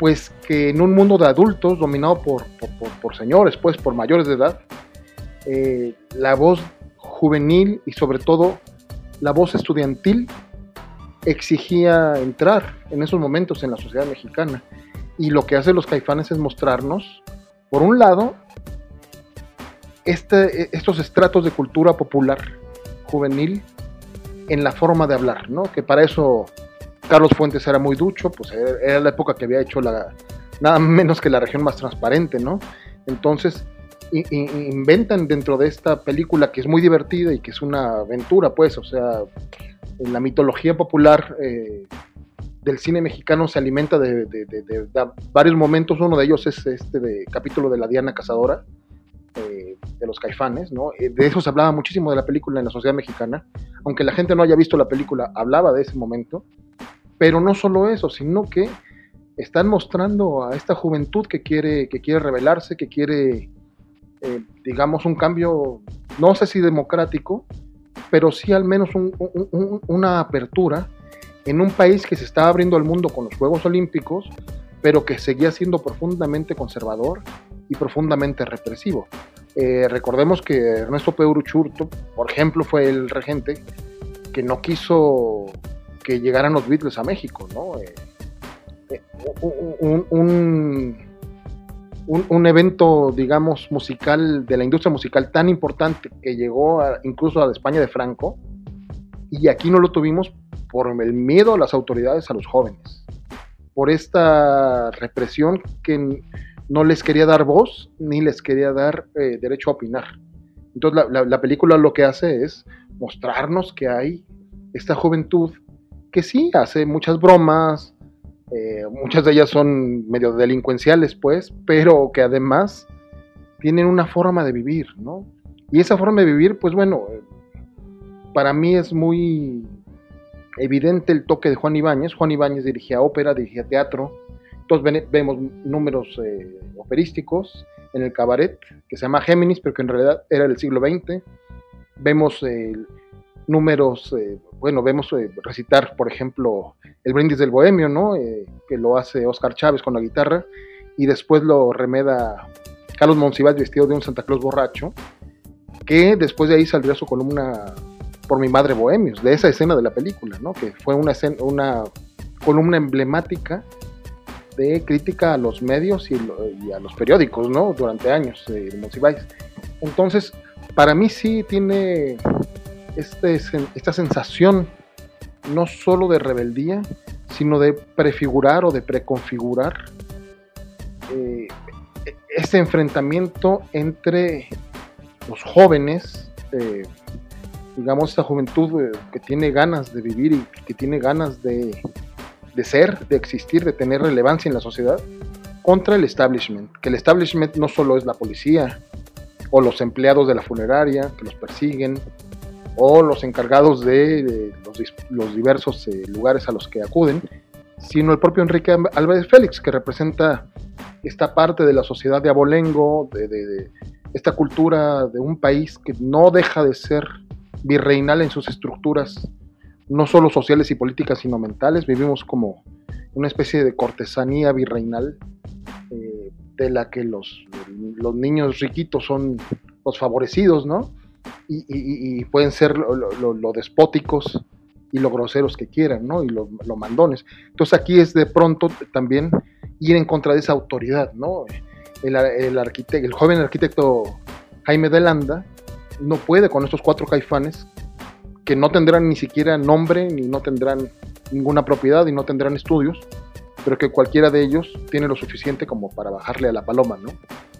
Pues que en un mundo de adultos dominado por, por, señores, pues por mayores de edad, eh, la voz juvenil y sobre todo la voz estudiantil exigía entrar en esos momentos en la sociedad mexicana. Y lo que hacen los caifanes es mostrarnos, por un lado, este, estos estratos de cultura popular juvenil en la forma de hablar, ¿no? Que para eso Carlos Fuentes era muy ducho, pues era la época que había hecho la, nada menos que la región más transparente, ¿no? Entonces, inventan dentro de esta película que es muy divertida y que es una aventura, pues, o sea, en la mitología popular eh, del cine mexicano se alimenta de, varios momentos, uno de ellos es este de capítulo de la Diana Cazadora, eh, de los caifanes, ¿no? Eh, de eso se hablaba muchísimo de la película en la sociedad mexicana, aunque la gente no haya visto la película, hablaba de ese momento, pero no solo eso, sino que están mostrando a esta juventud que quiere, que quiere rebelarse, que quiere, eh, digamos, un cambio, no sé si democrático, pero sí al menos una apertura en un país que se está abriendo al mundo con los Juegos Olímpicos, pero que seguía siendo profundamente conservador y profundamente represivo. Eh, recordemos que Ernesto Peuruchurto, por ejemplo, fue el regente que no quiso que llegaran los Beatles a México, ¿no? Eh, eh, un, un, evento, digamos, musical, de la industria musical tan importante que llegó incluso a la España de Franco, y aquí no lo tuvimos por el miedo a las autoridades a los jóvenes, por esta represión que no les quería dar voz ni les quería dar eh, derecho a opinar. Entonces la película lo que hace es mostrarnos que hay esta juventud que sí hace muchas bromas, eh, muchas de ellas son medio delincuenciales, pues, pero que además tienen una forma de vivir, ¿no? Y esa forma de vivir, pues bueno, para mí es muy evidente el toque de Juan Ibáñez. Juan Ibáñez dirigía ópera, dirigía teatro. Entonces vemos números eh, operísticos en el cabaret, que se llama Géminis, pero que en realidad era del siglo XX. Vemos el números, eh, bueno, vemos eh, recitar, por ejemplo, el brindis del bohemio, ¿no? Eh, que lo hace Oscar Chávez con la guitarra, y después lo remeda Carlos Monsiváis vestido de un Santa Claus borracho, que después de ahí saldría su columna por mi madre Bohemios, de esa escena de la película, ¿no? que fue una, una columna emblemática de crítica a los medios y, a los periódicos, ¿no? Durante años eh, de Monsiváis. Entonces, para mí sí tiene este, esta sensación no solo de rebeldía, sino de prefigurar o de preconfigurar eh, este enfrentamiento entre los jóvenes, eh, digamos, esta juventud eh, que tiene ganas de vivir y que tiene ganas de, de ser, de existir, de tener relevancia en la sociedad, contra el establishment. Que el establishment no solo es la policía o los empleados de la funeraria que los persiguen o los encargados de, los, diversos eh, lugares a los que acuden, sino el propio Enrique Álvarez Félix, que representa esta parte de la sociedad de abolengo, de, esta cultura de un país que no deja de ser virreinal en sus estructuras, no solo sociales y políticas, sino mentales. Vivimos como una especie de cortesanía virreinal eh, de la que los, los niños riquitos son los favorecidos, ¿no? Y, pueden ser lo, despóticos y lo groseros que quieran, ¿no? Y lo, mandones. Entonces aquí es de pronto también ir en contra de esa autoridad, ¿no? El, el, arquitecto, el joven arquitecto Jaime de Landa no puede con estos cuatro caifanes que no tendrán ni siquiera nombre, ni no tendrán ninguna propiedad y no tendrán estudios, pero que cualquiera de ellos tiene lo suficiente como para bajarle a la paloma, ¿no?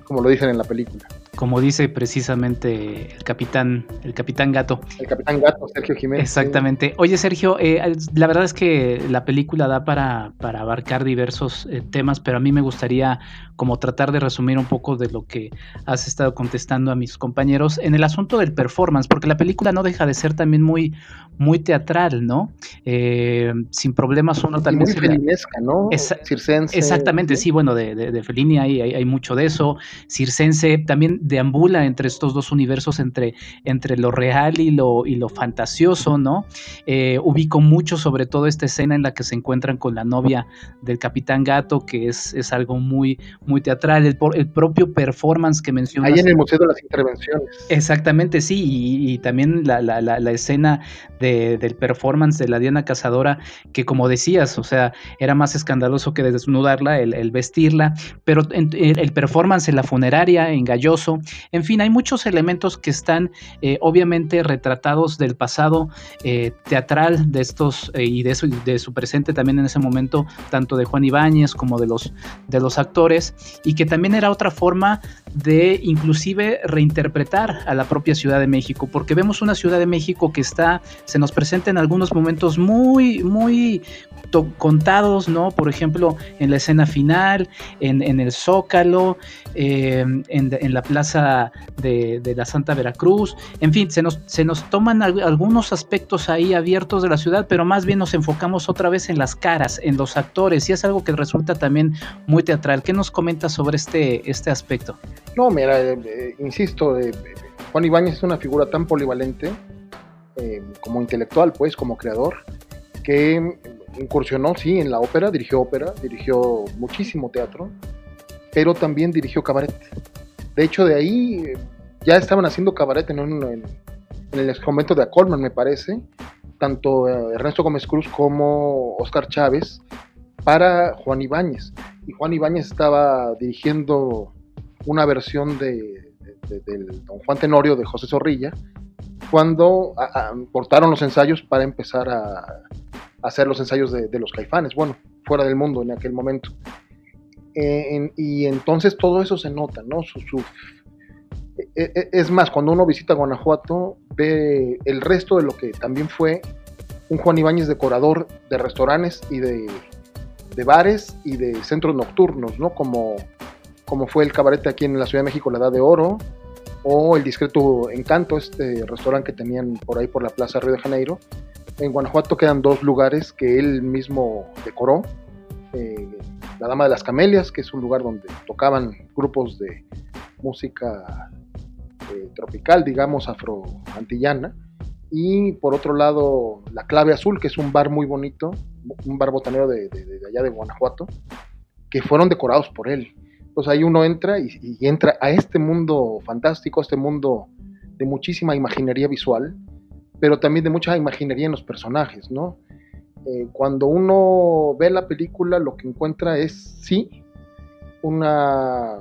Como lo dicen en la película como dice precisamente el capitán, el capitán Gato. El capitán Gato, Sergio Jiménez. Exactamente. Oye, Sergio, eh, la verdad es que la película da para, para abarcar diversos eh, temas, pero a mí me gustaría como tratar de resumir un poco de lo que has estado contestando a mis compañeros en el asunto del performance, porque la película no deja de ser también muy, muy teatral, ¿no? Eh, sin problemas uno también... muy felinesca, ¿no? Circense. Exactamente, sí, bueno, de, de, de Fellini hay, hay, hay mucho de eso. Circense también deambula entre estos dos universos, entre, entre lo real y lo, y lo fantasioso, ¿no? Eh, ubico mucho sobre todo esta escena en la que se encuentran con la novia del Capitán Gato, que es, es algo muy, muy teatral, el, el propio performance que mencionas. Ahí en el Museo de las Intervenciones. Exactamente, sí, y, también la, la, la, escena de, del performance de la Diana Cazadora, que como decías, o sea, era más escandaloso que desnudarla, el, el vestirla, pero el performance en la funeraria, en Galloso, en fin, hay muchos elementos que están eh, obviamente retratados del pasado eh, teatral de estos eh, y de su, de su presente también en ese momento, tanto de Juan Ibáñez como de los, de los actores, y que también era otra forma de inclusive reinterpretar a la propia Ciudad de México, porque vemos una Ciudad de México que está, se nos presenta en algunos momentos muy, muy contados, ¿no? Por ejemplo, en la escena final, en, el Zócalo, en, en, la plaza de, la Santa Veracruz. En fin, se nos, se nos toman algunos aspectos ahí abiertos de la ciudad, pero más bien nos enfocamos otra vez en las caras, en los actores, y es algo que resulta también muy teatral. ¿Qué nos comentas sobre este, este aspecto? No, mira, eh, eh, insisto, eh, Juan Ibáñez es una figura tan polivalente como intelectual, pues, como creador, que incursionó, sí, en la ópera, dirigió ópera, dirigió muchísimo teatro, pero también dirigió cabaret. De hecho, de ahí eh, ya estaban haciendo cabaret en, en, el convento de Acolman, me parece, tanto eh, Ernesto Gómez Cruz como Oscar Chávez, para Juan Ibáñez. Y Juan Ibáñez estaba dirigiendo una versión de, Don Juan Tenorio de José Zorrilla, cuando cortaron los ensayos para empezar a, hacer los ensayos de, los caifanes, bueno, fuera del mundo en aquel momento. Eh, y entonces todo eso se nota, ¿no? Su, e, e, es más, cuando uno visita Guanajuato, ve el resto de lo que también fue un Juan Ibáñez decorador de restaurantes y de, bares y de centros nocturnos, ¿no? Como, como fue el cabaret aquí en la Ciudad de México, La Edad de Oro, o el Discreto Encanto, este restaurante que tenían por ahí por la Plaza Río de Janeiro. En Guanajuato quedan dos lugares que él mismo decoró. Eh, la Dama de las Camelias, que es un lugar donde tocaban grupos de música eh, tropical, digamos, afro-antillana. Y por otro lado, La Clave Azul, que es un bar muy bonito, un bar botanero de, allá de Guanajuato, que fueron decorados por él. Entonces ahí uno entra y, y entra a este mundo fantástico, a este mundo de muchísima imaginería visual, pero también de mucha imaginería en los personajes, ¿no? Eh, cuando uno ve la película, lo que encuentra es, sí, una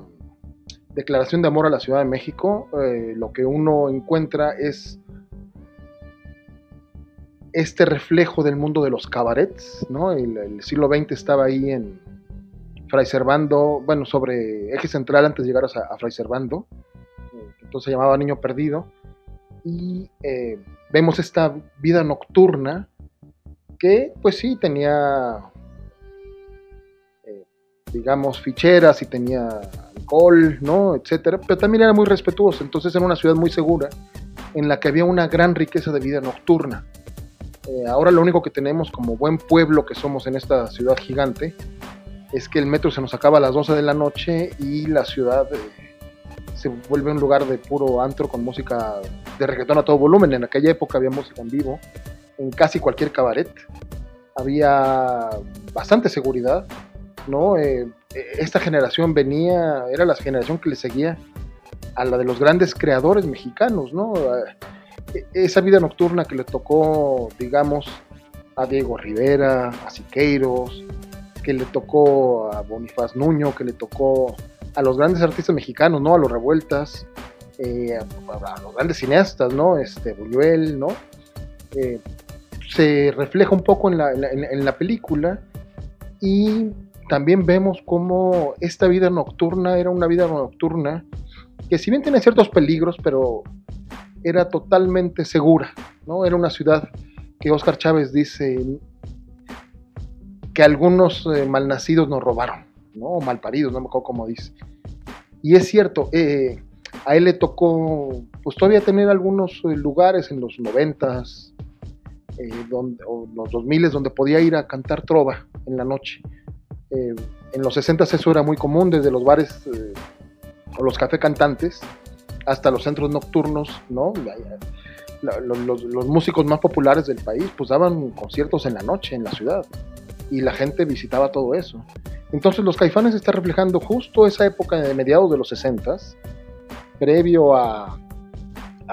declaración de amor a la Ciudad de México. Eh, lo que uno encuentra es este reflejo del mundo de los cabarets, ¿no? El, siglo XX estaba ahí en Fray Servando, bueno, sobre eje central antes de llegar a, a Fray Servando, eh, entonces se llamaba Niño Perdido, y eh, vemos esta vida nocturna que, pues sí, tenía, eh, digamos, ficheras y tenía alcohol, ¿no? Etcétera, pero también era muy respetuoso, entonces era una ciudad muy segura en la que había una gran riqueza de vida nocturna. Eh, ahora lo único que tenemos como buen pueblo que somos en esta ciudad gigante es que el metro se nos acaba a las 12 de la noche y la ciudad eh, se vuelve un lugar de puro antro con música de reggaetón a todo volumen. En aquella época había música en vivo en casi cualquier cabaret. Había bastante seguridad, ¿no? Eh, esta generación venía, era la generación que le seguía a la de los grandes creadores mexicanos, ¿no? Esa vida nocturna que le tocó, digamos, a Diego Rivera, a Siqueiros, que le tocó a Bonifaz Nuño, que le tocó a los grandes artistas mexicanos, ¿no? A los Revueltas, eh, a, a, los grandes cineastas, ¿no? Este, Buñuel, ¿no? Eh, se refleja un poco en la, en, la, en la, película y también vemos cómo esta vida nocturna era una vida nocturna que si bien tiene ciertos peligros, pero era totalmente segura, ¿no? Era una ciudad que Oscar Chávez dice que algunos eh, malnacidos nos robaron, ¿no? O malparidos, no me acuerdo cómo dice. Y es cierto, eh, a él le tocó, pues todavía tener algunos eh, lugares en los noventas, eh, o los 2000 donde podía ir a cantar trova en la noche. Eh, en los 60 eso era muy común, desde los bares o los café cantantes, hasta los centros nocturnos, ¿no? Los, músicos más populares del país pues daban conciertos en la noche en la ciudad y la gente visitaba todo eso. Entonces los caifanes están reflejando justo esa época de mediados de los 60, previo a,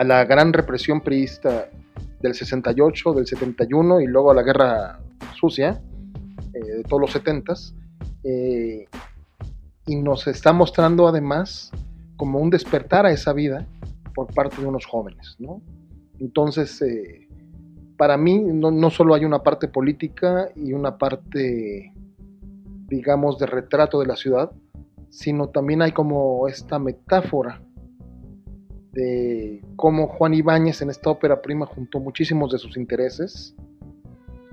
la gran represión priista del 68, del 71 y luego a la guerra sucia eh, de todos los 70 eh, y nos está mostrando además como un despertar a esa vida por parte de unos jóvenes, ¿no? Entonces, eh, para mí no, no, solo hay una parte política y una parte, digamos, de retrato de la ciudad, sino también hay como esta metáfora de cómo Juan Ibáñez en esta ópera prima juntó muchísimos de sus intereses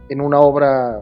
en una obra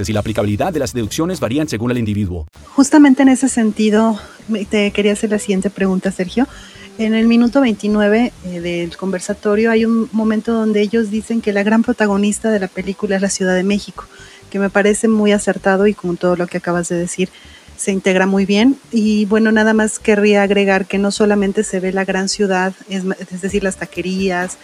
y la aplicabilidad de las deducciones varían según el individuo. Justamente en ese sentido, te quería hacer la siguiente pregunta, Sergio. En el minuto 29 eh, del conversatorio hay un momento donde ellos dicen que la gran protagonista de la película es la Ciudad de México, que me parece muy acertado y con todo lo que acabas de decir se integra muy bien. Y bueno, nada más querría agregar que no solamente se ve la gran ciudad, es, es decir, las taquerías,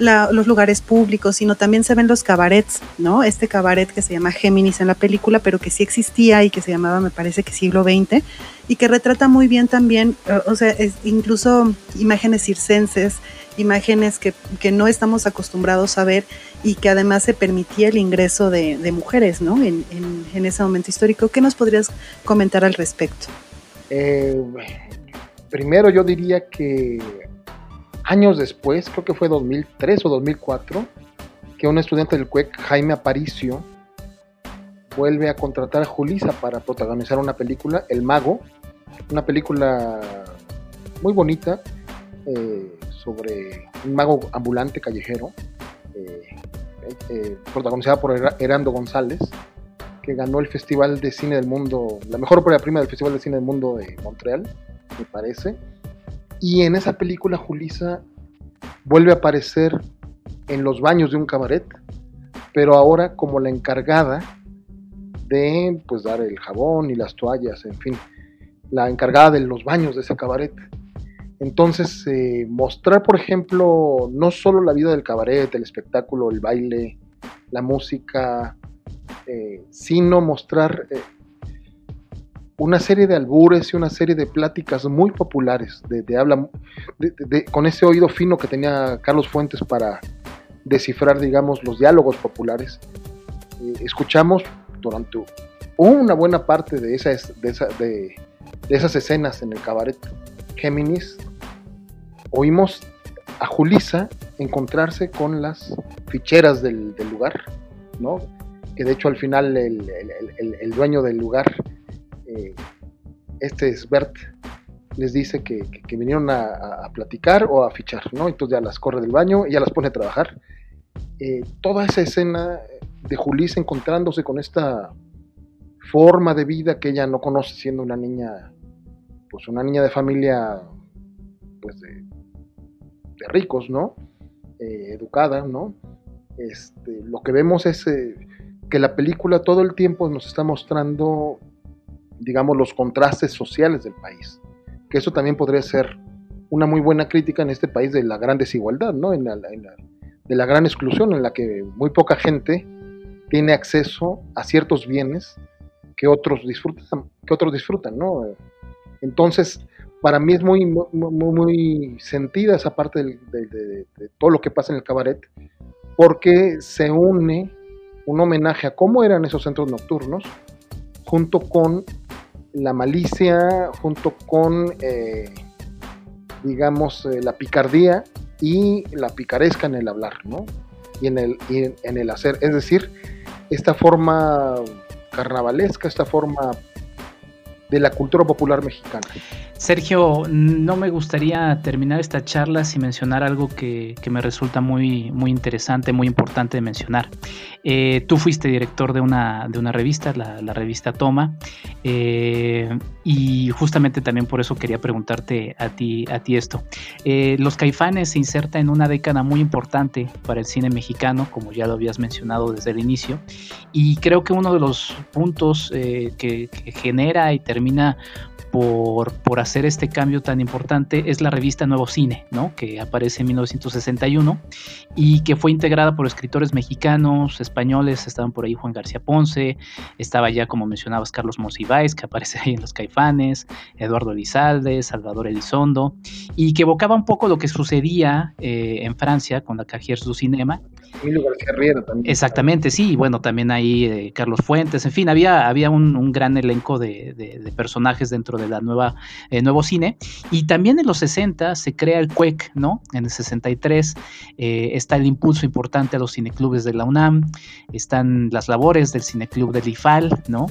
la, los lugares públicos, sino también se ven los cabarets, ¿no? Este cabaret que se llama Géminis en la película, pero que sí existía y que se llamaba, me parece que siglo XX, y que retrata muy bien también, o sea, es incluso imágenes circenses, imágenes que, que, no estamos acostumbrados a ver y que además se permitía el ingreso de, de mujeres, ¿no? En, en, en, ese momento histórico. ¿Qué nos podrías comentar al respecto? Eh, primero yo diría que años después, creo que fue 2003 o 2004, que un estudiante del CUEC, Jaime Aparicio, vuelve a contratar a Julisa para protagonizar una película, El Mago, una película muy bonita eh, sobre un mago ambulante callejero, eh, eh, protagonizada por Herando González, que ganó el Festival de Cine del Mundo, la mejor ópera prima del Festival de Cine del Mundo de Montreal, me parece. Y en esa película Julisa vuelve a aparecer en los baños de un cabaret, pero ahora como la encargada de pues dar el jabón y las toallas, en fin, la encargada de los baños de ese cabaret. Entonces, eh, mostrar, por ejemplo, no solo la vida del cabaret, el espectáculo, el baile, la música, eh, sino mostrar eh, una serie de albures y una serie de pláticas muy populares, de, habla, con ese oído fino que tenía Carlos Fuentes para descifrar, digamos, los diálogos populares. escuchamos durante una buena parte de, de, esas escenas en el cabaret Géminis, oímos a Julisa encontrarse con las ficheras del, lugar, ¿no? Que de hecho al final el, dueño del lugar, eh, este es Bert, les dice que, vinieron a, platicar o a fichar, ¿no? Entonces ya las corre del baño y ya las pone a trabajar. Eh, toda esa escena de Julisa encontrándose con esta forma de vida que ella no conoce siendo una niña, pues una niña de familia, pues de, ricos, ¿no? Eh, educada, ¿no? Este, lo que vemos es eh, que la película todo el tiempo nos está mostrando, digamos, los contrastes sociales del país, que eso también podría ser una muy buena crítica en este país de la gran desigualdad, ¿no? En de la gran exclusión en la que muy poca gente tiene acceso a ciertos bienes que otros disfrutan, que otros disfrutan, ¿no? Entonces, para mí es muy, muy, muy sentida esa parte de, todo lo que pasa en el cabaret, porque se une un homenaje a cómo eran esos centros nocturnos, junto con la malicia, junto con, eh, digamos, eh, la picardía y la picaresca en el hablar, ¿no? Y en el, y en el hacer. Es decir, esta forma carnavalesca, esta forma de la cultura popular mexicana. Sergio, no me gustaría terminar esta charla sin mencionar algo que, me resulta muy, muy interesante, muy importante de mencionar. Eh, tú fuiste director de una, de una revista, la, revista Toma, eh, y justamente también por eso quería preguntarte a ti, a ti esto. Eh, Los Caifanes se inserta en una década muy importante para el cine mexicano, como ya lo habías mencionado desde el inicio, y creo que uno de los puntos que genera y termina por, por, hacer este cambio tan importante es la revista Nuevo Cine, ¿no? que aparece en 1961 y que fue integrada por escritores mexicanos, españoles, estaban por ahí Juan García Ponce, estaba ya, como mencionabas, Carlos Monsiváis, que aparece ahí en Los Caifanes, Eduardo Elizalde, Salvador Elizondo, y que evocaba un poco lo que sucedía eh, en Francia con la Cahiers du Cinema. También. Exactamente, sí, bueno, también ahí eh, Carlos Fuentes, en fin, había, había un, gran elenco de, de personajes dentro de la nueva eh, nuevo cine. Y también en los 60 se crea el CUEC, ¿no? En el 63 eh, está el impulso importante a los cineclubes de la UNAM, están las labores del cineclub del IFAL, ¿no?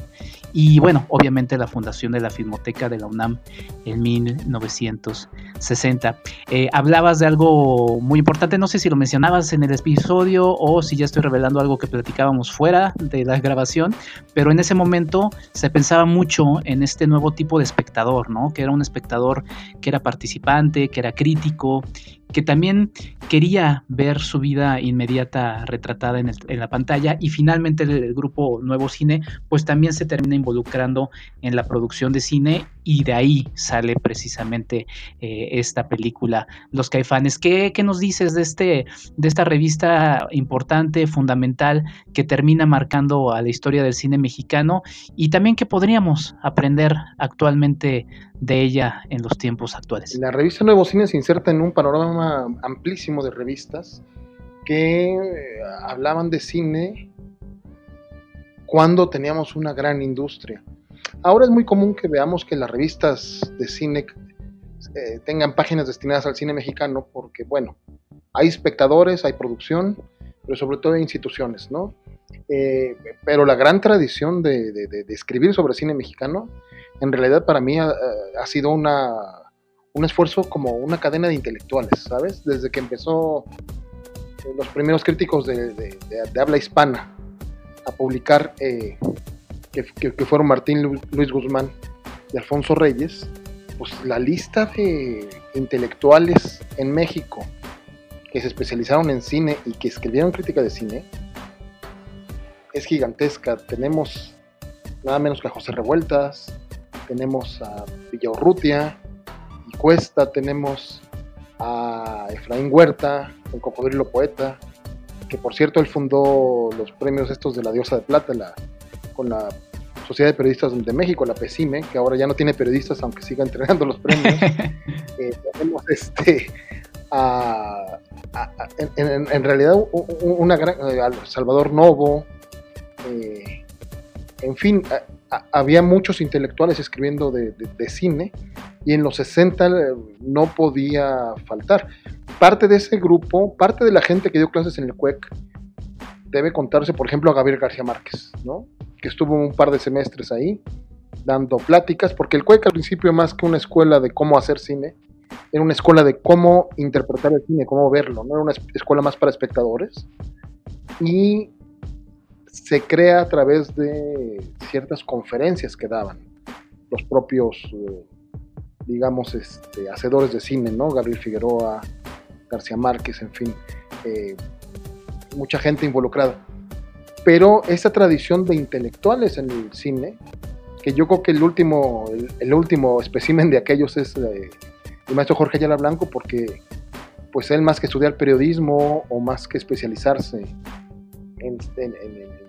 Y bueno, obviamente la fundación de la Filmoteca de la UNAM en 1960. Eh, hablabas de algo muy importante, no sé si lo mencionabas en el episodio o si ya estoy revelando algo que platicábamos fuera de la grabación, pero en ese momento se pensaba mucho en este nuevo tipo de espectador, ¿no? Que era un espectador que era participante, que era crítico, que también quería ver su vida inmediata retratada en, la pantalla y finalmente el, grupo Nuevo Cine pues también se termina involucrando en la producción de cine y de ahí sale precisamente eh, esta película Los Caifanes. ¿Qué, ¿Qué, nos dices de, este, de esta revista importante, fundamental, que termina marcando a la historia del cine mexicano y también que podríamos aprender actualmente de ella en los tiempos actuales? La revista Nuevo Cine se inserta en un panorama amplísimo de revistas que eh, hablaban de cine cuando teníamos una gran industria. Ahora es muy común que veamos que las revistas de cine eh, tengan páginas destinadas al cine mexicano porque, bueno, hay espectadores, hay producción, pero sobre todo hay instituciones, ¿no? Eh, pero la gran tradición de, escribir sobre cine mexicano, en realidad para mí ha, sido una, un esfuerzo como una cadena de intelectuales, ¿sabes? Desde que empezó eh, los primeros críticos de, habla hispana a publicar que, fueron Martín Lu- Luis Guzmán y Alfonso Reyes, pues la lista de intelectuales en México que se especializaron en cine y que escribieron crítica de cine es gigantesca. Tenemos nada menos que a José Revueltas, tenemos a Villaurrutia y Cuesta, tenemos a Efraín Huerta, el cocodrilo poeta, que por cierto él fundó los premios estos de la diosa de plata la- con la Sociedad de Periodistas de México, la PECIME, que ahora ya no tiene periodistas aunque siga entregando los premios. Eh, tenemos este a- a- a- en, realidad una gran eh, al Salvador Novo eh, en fin había muchos intelectuales escribiendo de, de- de cine y en los 60 eh, no podía faltar parte de ese grupo parte de la gente que dio clases en el CUEC debe contarse por ejemplo a Gabriel García Márquez ¿no? Que estuvo un par de semestres ahí dando pláticas porque el CUEC al principio más que una escuela de cómo hacer cine era una escuela de cómo interpretar el cine, cómo verlo, no era una es- escuela más para espectadores. Y se crea a través de ciertas conferencias que daban los propios, eh, digamos, este, hacedores de cine, ¿no? Gabriel Figueroa, García Márquez, en fin, eh, mucha gente involucrada. Pero esa tradición de intelectuales en el cine, que yo creo que el último, el, último espécimen de aquellos es eh, el maestro Jorge Ayala Blanco, porque pues él más que estudiar periodismo o más que especializarse en,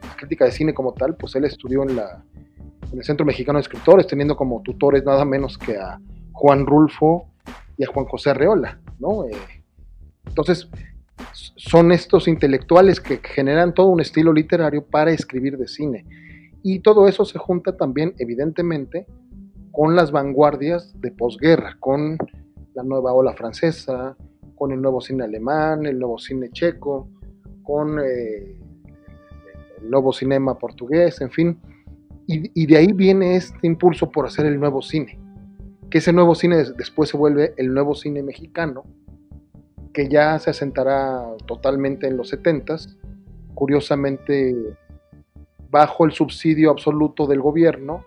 la crítica de cine como tal, pues él estudió en, la, el Centro Mexicano de Escritores, teniendo como tutores nada menos que a Juan Rulfo y a Juan José Arreola, ¿no? Eh, entonces, son estos intelectuales que generan todo un estilo literario para escribir de cine. Y todo eso se junta también, evidentemente, con las vanguardias de posguerra, con la nueva ola francesa, con el nuevo cine alemán, el nuevo cine checo, con eh, el nuevo cinema portugués, en fin. Y, de ahí viene este impulso por hacer el nuevo cine, que ese nuevo cine des- después se vuelve el nuevo cine mexicano, que ya se asentará totalmente en los 70s, curiosamente bajo el subsidio absoluto del gobierno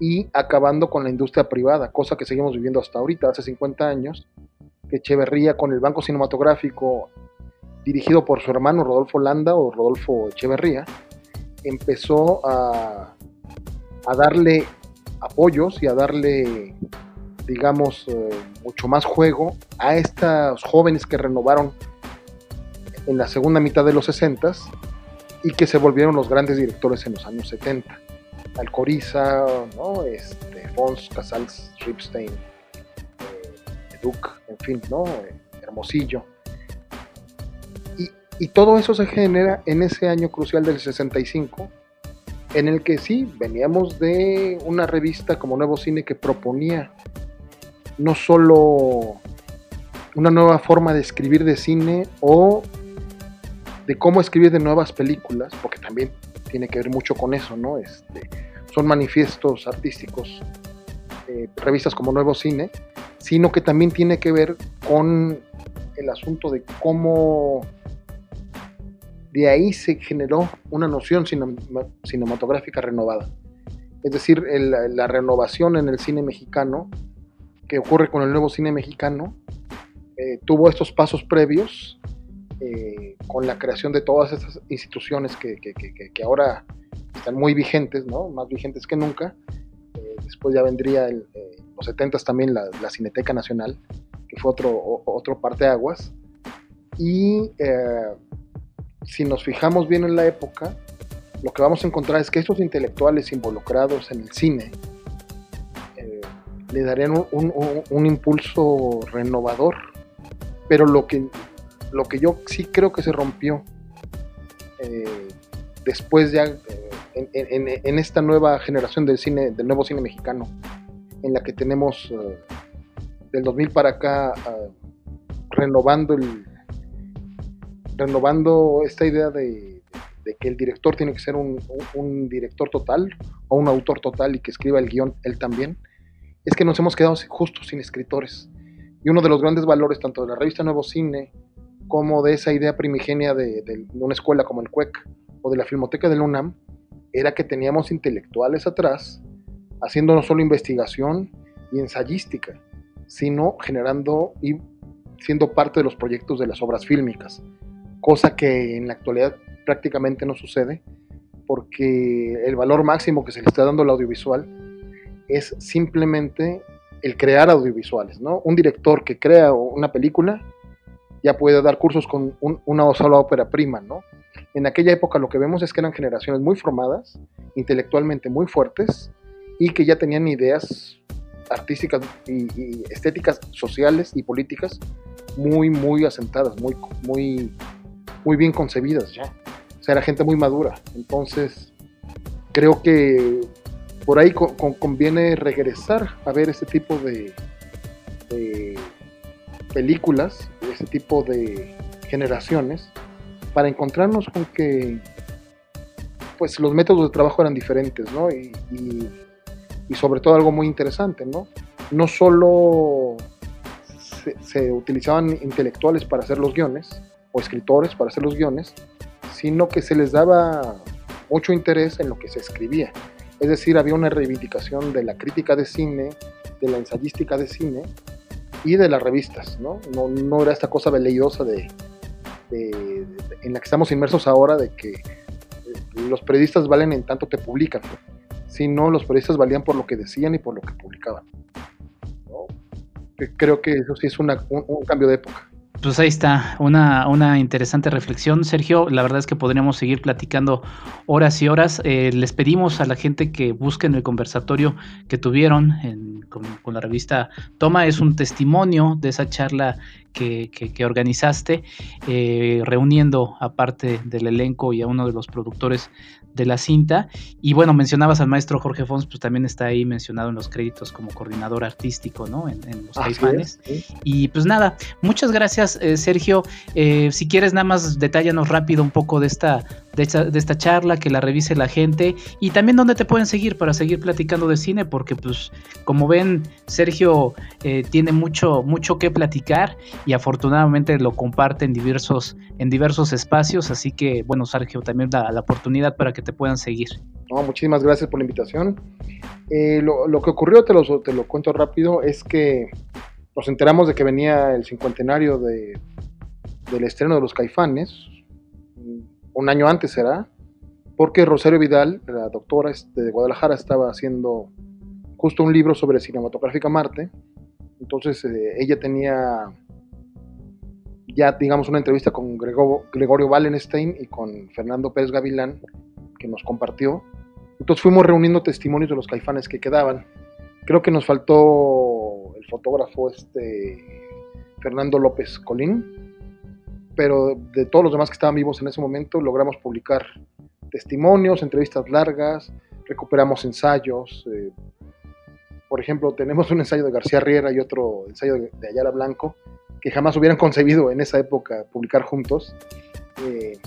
y acabando con la industria privada, cosa que seguimos viviendo hasta ahorita, hace 50 años, que Echeverría con el Banco Cinematográfico, dirigido por su hermano Rodolfo Landa o Rodolfo Echeverría, empezó a darle apoyos y a darle, digamos, eh, mucho más juego a estos jóvenes que renovaron en la segunda mitad de los 60 y que se volvieron los grandes directores en los años 70. Alcoriza, ¿no? este, Fons, Casals, Ripstein, eh, Duke, en fin, ¿no? Eh, Hermosillo. Y, y todo eso se genera en ese año crucial del 65, en el que sí, veníamos de una revista como Nuevo Cine que proponía no solo una nueva forma de escribir de cine o de cómo escribir de nuevas películas, porque también tiene que ver mucho con eso, ¿no? Este, son manifiestos artísticos, eh, revistas como Nuevo Cine, sino que también tiene que ver con el asunto de cómo de ahí se generó una noción cinema- cinematográfica renovada. Es decir, la renovación en el cine mexicano, que ocurre con el nuevo cine mexicano, eh, tuvo estos pasos previos eh, con la creación de todas estas instituciones que, que- que- ahora están muy vigentes, ¿no? más vigentes que nunca. Eh, después ya vendría el, los 70 también la, Cineteca Nacional, que fue otro, o- otro parteaguas. Y si nos fijamos bien en la época, lo que vamos a encontrar es que estos intelectuales involucrados en el cine le darían un, un- un- impulso renovador, pero lo que, lo que yo sí creo que se rompió eh, después ya eh, en, en- esta nueva generación del cine, del nuevo cine mexicano, en la que tenemos eh, del 2000 para acá eh, renovando el renovando esta idea de, que el director tiene que ser un- un director total o un autor total y que escriba el guion él también, es que nos hemos quedado justo sin escritores. Y uno de los grandes valores tanto de la revista Nuevo Cine como de esa idea primigenia de, de una escuela como el CUEC o de la Filmoteca del UNAM era que teníamos intelectuales atrás haciendo no solo investigación y ensayística, sino generando y siendo parte de los proyectos de las obras fílmicas, cosa que en la actualidad prácticamente no sucede, porque el valor máximo que se le está dando al audiovisual es simplemente el crear audiovisuales, ¿no? Un director que crea una película ya puede dar cursos con una sola ópera prima, ¿no? En aquella época lo que vemos es que eran generaciones muy formadas, intelectualmente muy fuertes y que ya tenían ideas artísticas y, estéticas sociales y políticas muy, muy asentadas, muy, muy, muy bien concebidas ya. O sea, era gente muy madura. Entonces, creo que por ahí conviene regresar a ver ese tipo de, películas, ese tipo de generaciones, para encontrarnos con que pues los métodos de trabajo eran diferentes, ¿no? Y, y, sobre todo algo muy interesante, ¿no? No solo se, utilizaban intelectuales para hacer los guiones, o escritores para hacer los guiones, sino que se les daba mucho interés en lo que se escribía. Es decir, había una reivindicación de la crítica de cine, de la ensayística de cine y de las revistas, ¿no? No, era esta cosa veleidosa de, en la que estamos inmersos ahora de que eh, los periodistas valen en tanto que publican, sino los periodistas valían por lo que decían y por lo que publicaban. Creo que eso sí es un, cambio de época. Pues ahí está, una, una, interesante reflexión, Sergio. La verdad es que podríamos seguir platicando horas y horas. Eh, les pedimos a la gente que busquen el conversatorio que tuvieron con, la revista Toma. Es un testimonio de esa charla que, que, organizaste, eh, reuniendo aparte del elenco y a uno de los productores de la cinta. Y bueno, mencionabas al maestro Jorge Fons, pues también está ahí mencionado en los créditos como coordinador artístico, ¿no? En, los Caifanes. Y pues nada, muchas gracias, eh, Sergio. Eh, si quieres, nada más detállanos rápido un poco de esta, de esta, de esta charla, que la revise la gente y también dónde te pueden seguir para seguir platicando de cine, porque pues como ven, Sergio eh, tiene mucho, mucho que platicar y afortunadamente lo comparte en diversos, en diversos espacios, así que bueno, Sergio, también da la oportunidad para que te puedan seguir. No, muchísimas gracias por la invitación. Eh, lo, que ocurrió, te lo, te lo cuento rápido, es que nos enteramos de que venía el cincuentenario de, del estreno de Los Caifanes, un año antes será, porque Rosario Vidal, la doctora este, de Guadalajara, estaba haciendo justo un libro sobre cinematográfica Marte. Entonces eh, ella tenía ya, digamos, una entrevista con Gregorio Wallenstein y con Fernando Pérez Gavilán, que nos compartió. Entonces fuimos reuniendo testimonios de los caifanes que quedaban. Creo que nos faltó el fotógrafo este Fernando López Colín, pero de todos los demás que estaban vivos en ese momento logramos publicar testimonios, entrevistas largas, recuperamos ensayos. Eh, por ejemplo, tenemos un ensayo de García Riera y otro ensayo de Ayala Blanco, que jamás hubieran concebido en esa época publicar juntos. Eh,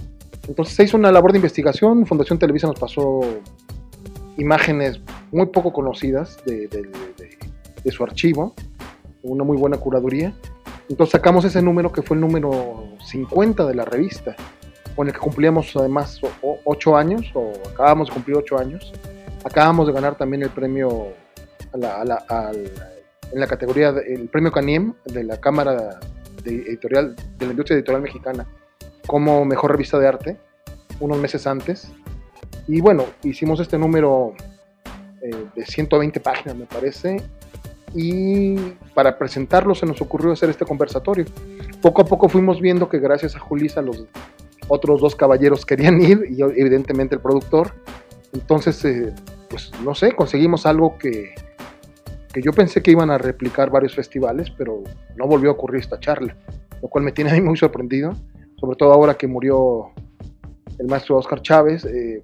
entonces se hizo una labor de investigación, Fundación Televisa nos pasó imágenes muy poco conocidas de, su archivo, una muy buena curaduría. Entonces sacamos ese número que fue el número 50 de la revista, con el que cumplíamos además 8 años, o acabamos de cumplir 8 años. Acabamos de ganar también el premio en la categoría, el premio CANIEM de la Cámara de Editorial, de la Industria Editorial Mexicana como mejor revista de arte unos meses antes. Y bueno, hicimos este número eh, de 120 páginas, me parece. Y para presentarlo se nos ocurrió hacer este conversatorio. Poco a poco fuimos viendo que gracias a Julisa los otros dos caballeros querían ir y evidentemente el productor. Entonces, eh, pues no sé, conseguimos algo que, que yo pensé que iban a replicar varios festivales, pero no volvió a ocurrir esta charla, lo cual me tiene a mí muy sorprendido sobre todo ahora que murió el maestro Oscar Chávez, eh,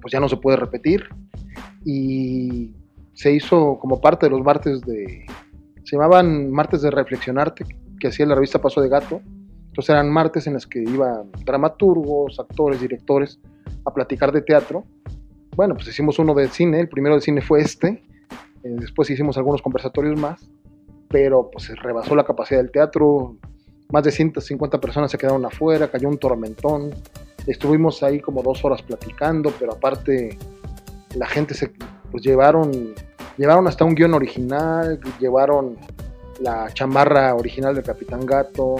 pues ya no se puede repetir. Y se hizo como parte de los martes de. Se llamaban martes de reflexionarte, que hacía la revista Paso de Gato. Entonces eran martes en los que iban dramaturgos, actores, directores a platicar de teatro. Bueno, pues hicimos uno de cine, el primero de cine fue este. Eh, después hicimos algunos conversatorios más, pero pues se rebasó la capacidad del teatro, más de 150 personas se quedaron afuera, cayó un tormentón, Estuvimos ahí como dos horas platicando, pero aparte la gente se pues llevaron, llevaron hasta un guion original, llevaron la chamarra original de Capitán Gato,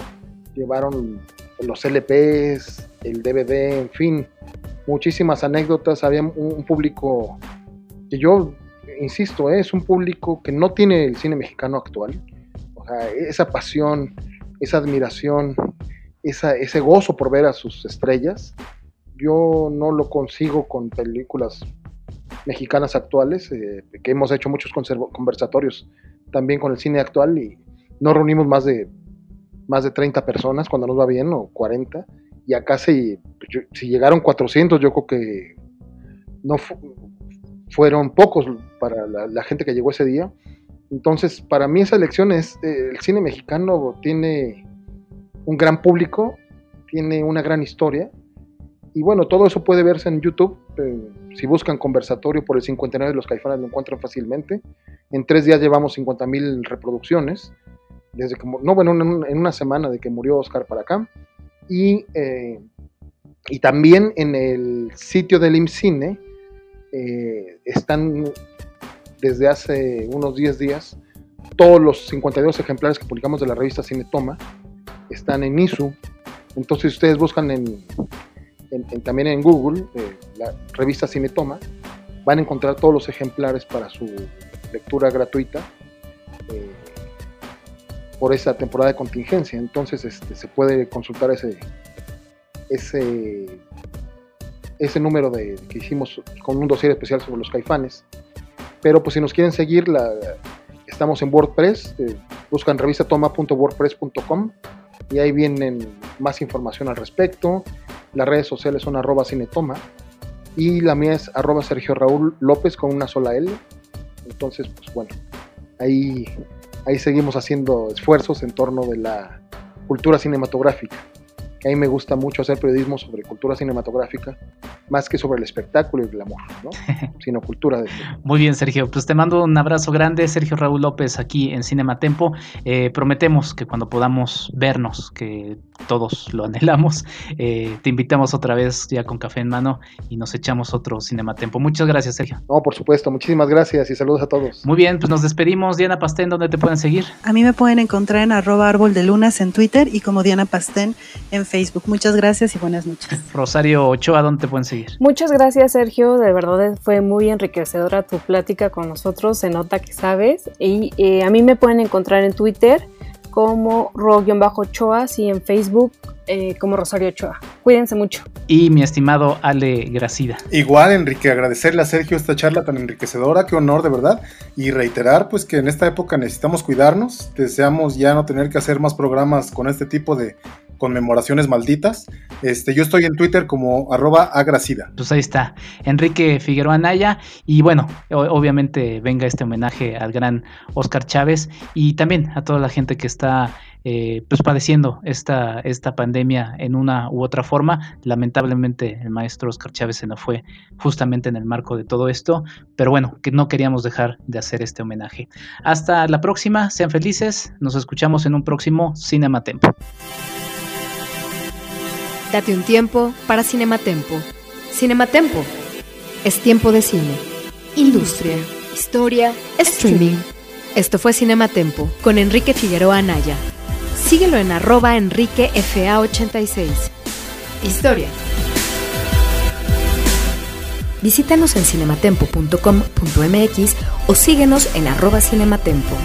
llevaron los LPs, el DVD, en fin, muchísimas anécdotas. Había un, público que yo, insisto, ¿eh? es un público que no tiene el cine mexicano actual. O sea, esa pasión, esa admiración, esa, ese gozo por ver a sus estrellas, yo no lo consigo con películas mexicanas actuales, eh, que hemos hecho muchos conversatorios también con el cine actual y no reunimos más de más de 30 personas cuando nos va bien o 40 y acá si, si llegaron 400 yo creo que no fueron pocos para la, gente que llegó ese día. Entonces para mí esa elección es eh, el cine mexicano tiene un gran público tiene una gran historia y bueno todo eso puede verse en YouTube eh, si buscan conversatorio por el 59 de los caifanes lo encuentran fácilmente en tres días llevamos 50 mil reproducciones desde que, no, bueno, en, una semana de que murió Oscar para. Y, eh, y también en el sitio del IMCINE eh, están desde hace unos 10 días todos los 52 ejemplares que publicamos de la revista Cine Toma están en ISU. Entonces ustedes buscan en, también en Google eh, la revista Cine Toma, van a encontrar todos los ejemplares para su lectura gratuita por esa temporada de contingencia. Entonces este, se puede consultar ese, ese, ese número de, que hicimos con un dossier especial sobre los caifanes. Pero pues si nos quieren seguir, estamos en WordPress, eh, buscan revistatoma.wordpress.com y ahí vienen más información al respecto. Las redes sociales son arroba cinetoma y la mía es arroba Sergio Raúl López con una sola L. Entonces, pues bueno, ahí ahí seguimos haciendo esfuerzos en torno de la cultura cinematográfica. A mí me gusta mucho hacer periodismo sobre cultura cinematográfica, más que sobre el espectáculo y el amor, ¿no? sino cultura. De... Muy bien, Sergio. Pues te mando un abrazo grande, Sergio Raúl López, aquí en Cinema Tempo. Eh, prometemos que cuando podamos vernos, que todos lo anhelamos, eh, te invitamos otra vez ya con café en mano y nos echamos otro Cinema Tempo. Muchas gracias, Sergio. No, por supuesto. Muchísimas gracias y saludos a todos. Muy bien, pues nos despedimos. Diana Pastén, ¿dónde te pueden seguir? A mí me pueden encontrar en arroba árbol de lunas en Twitter y como Diana Pastén en Facebook. Muchas gracias y buenas noches. Rosario Ochoa, ¿dónde te pueden seguir? Muchas gracias, Sergio. De verdad fue muy enriquecedora tu plática con nosotros. Se nota que sabes. Y eh, a mí me pueden encontrar en Twitter como ro-ochoa y en Facebook eh, como Rosario Ochoa. Cuídense mucho. Y mi estimado Ale Gracida. Igual, Enrique, agradecerle a Sergio esta charla tan enriquecedora, qué honor de verdad, y reiterar pues que en esta época necesitamos cuidarnos, deseamos ya no tener que hacer más programas con este tipo de conmemoraciones malditas. Este, yo estoy en Twitter como arroba agracida. Pues ahí está, Enrique Figueroa Naya. Y bueno, obviamente venga este homenaje al gran Oscar Chávez y también a toda la gente que está eh, pues padeciendo esta, esta pandemia en una u otra forma. Lamentablemente el maestro Oscar Chávez se nos fue justamente en el marco de todo esto, pero bueno, que no queríamos dejar de hacer este homenaje. Hasta la próxima, sean felices, nos escuchamos en un próximo Cinema Tempo. Date un tiempo para Cinematempo. Cinematempo. Es tiempo de cine. Industria. Historia. Streaming. Esto fue Cinematempo con Enrique Figueroa Anaya. Síguelo en arroba enriquefa86. Historia. Visítanos en cinematempo.com.mx o síguenos en arroba cinematempo.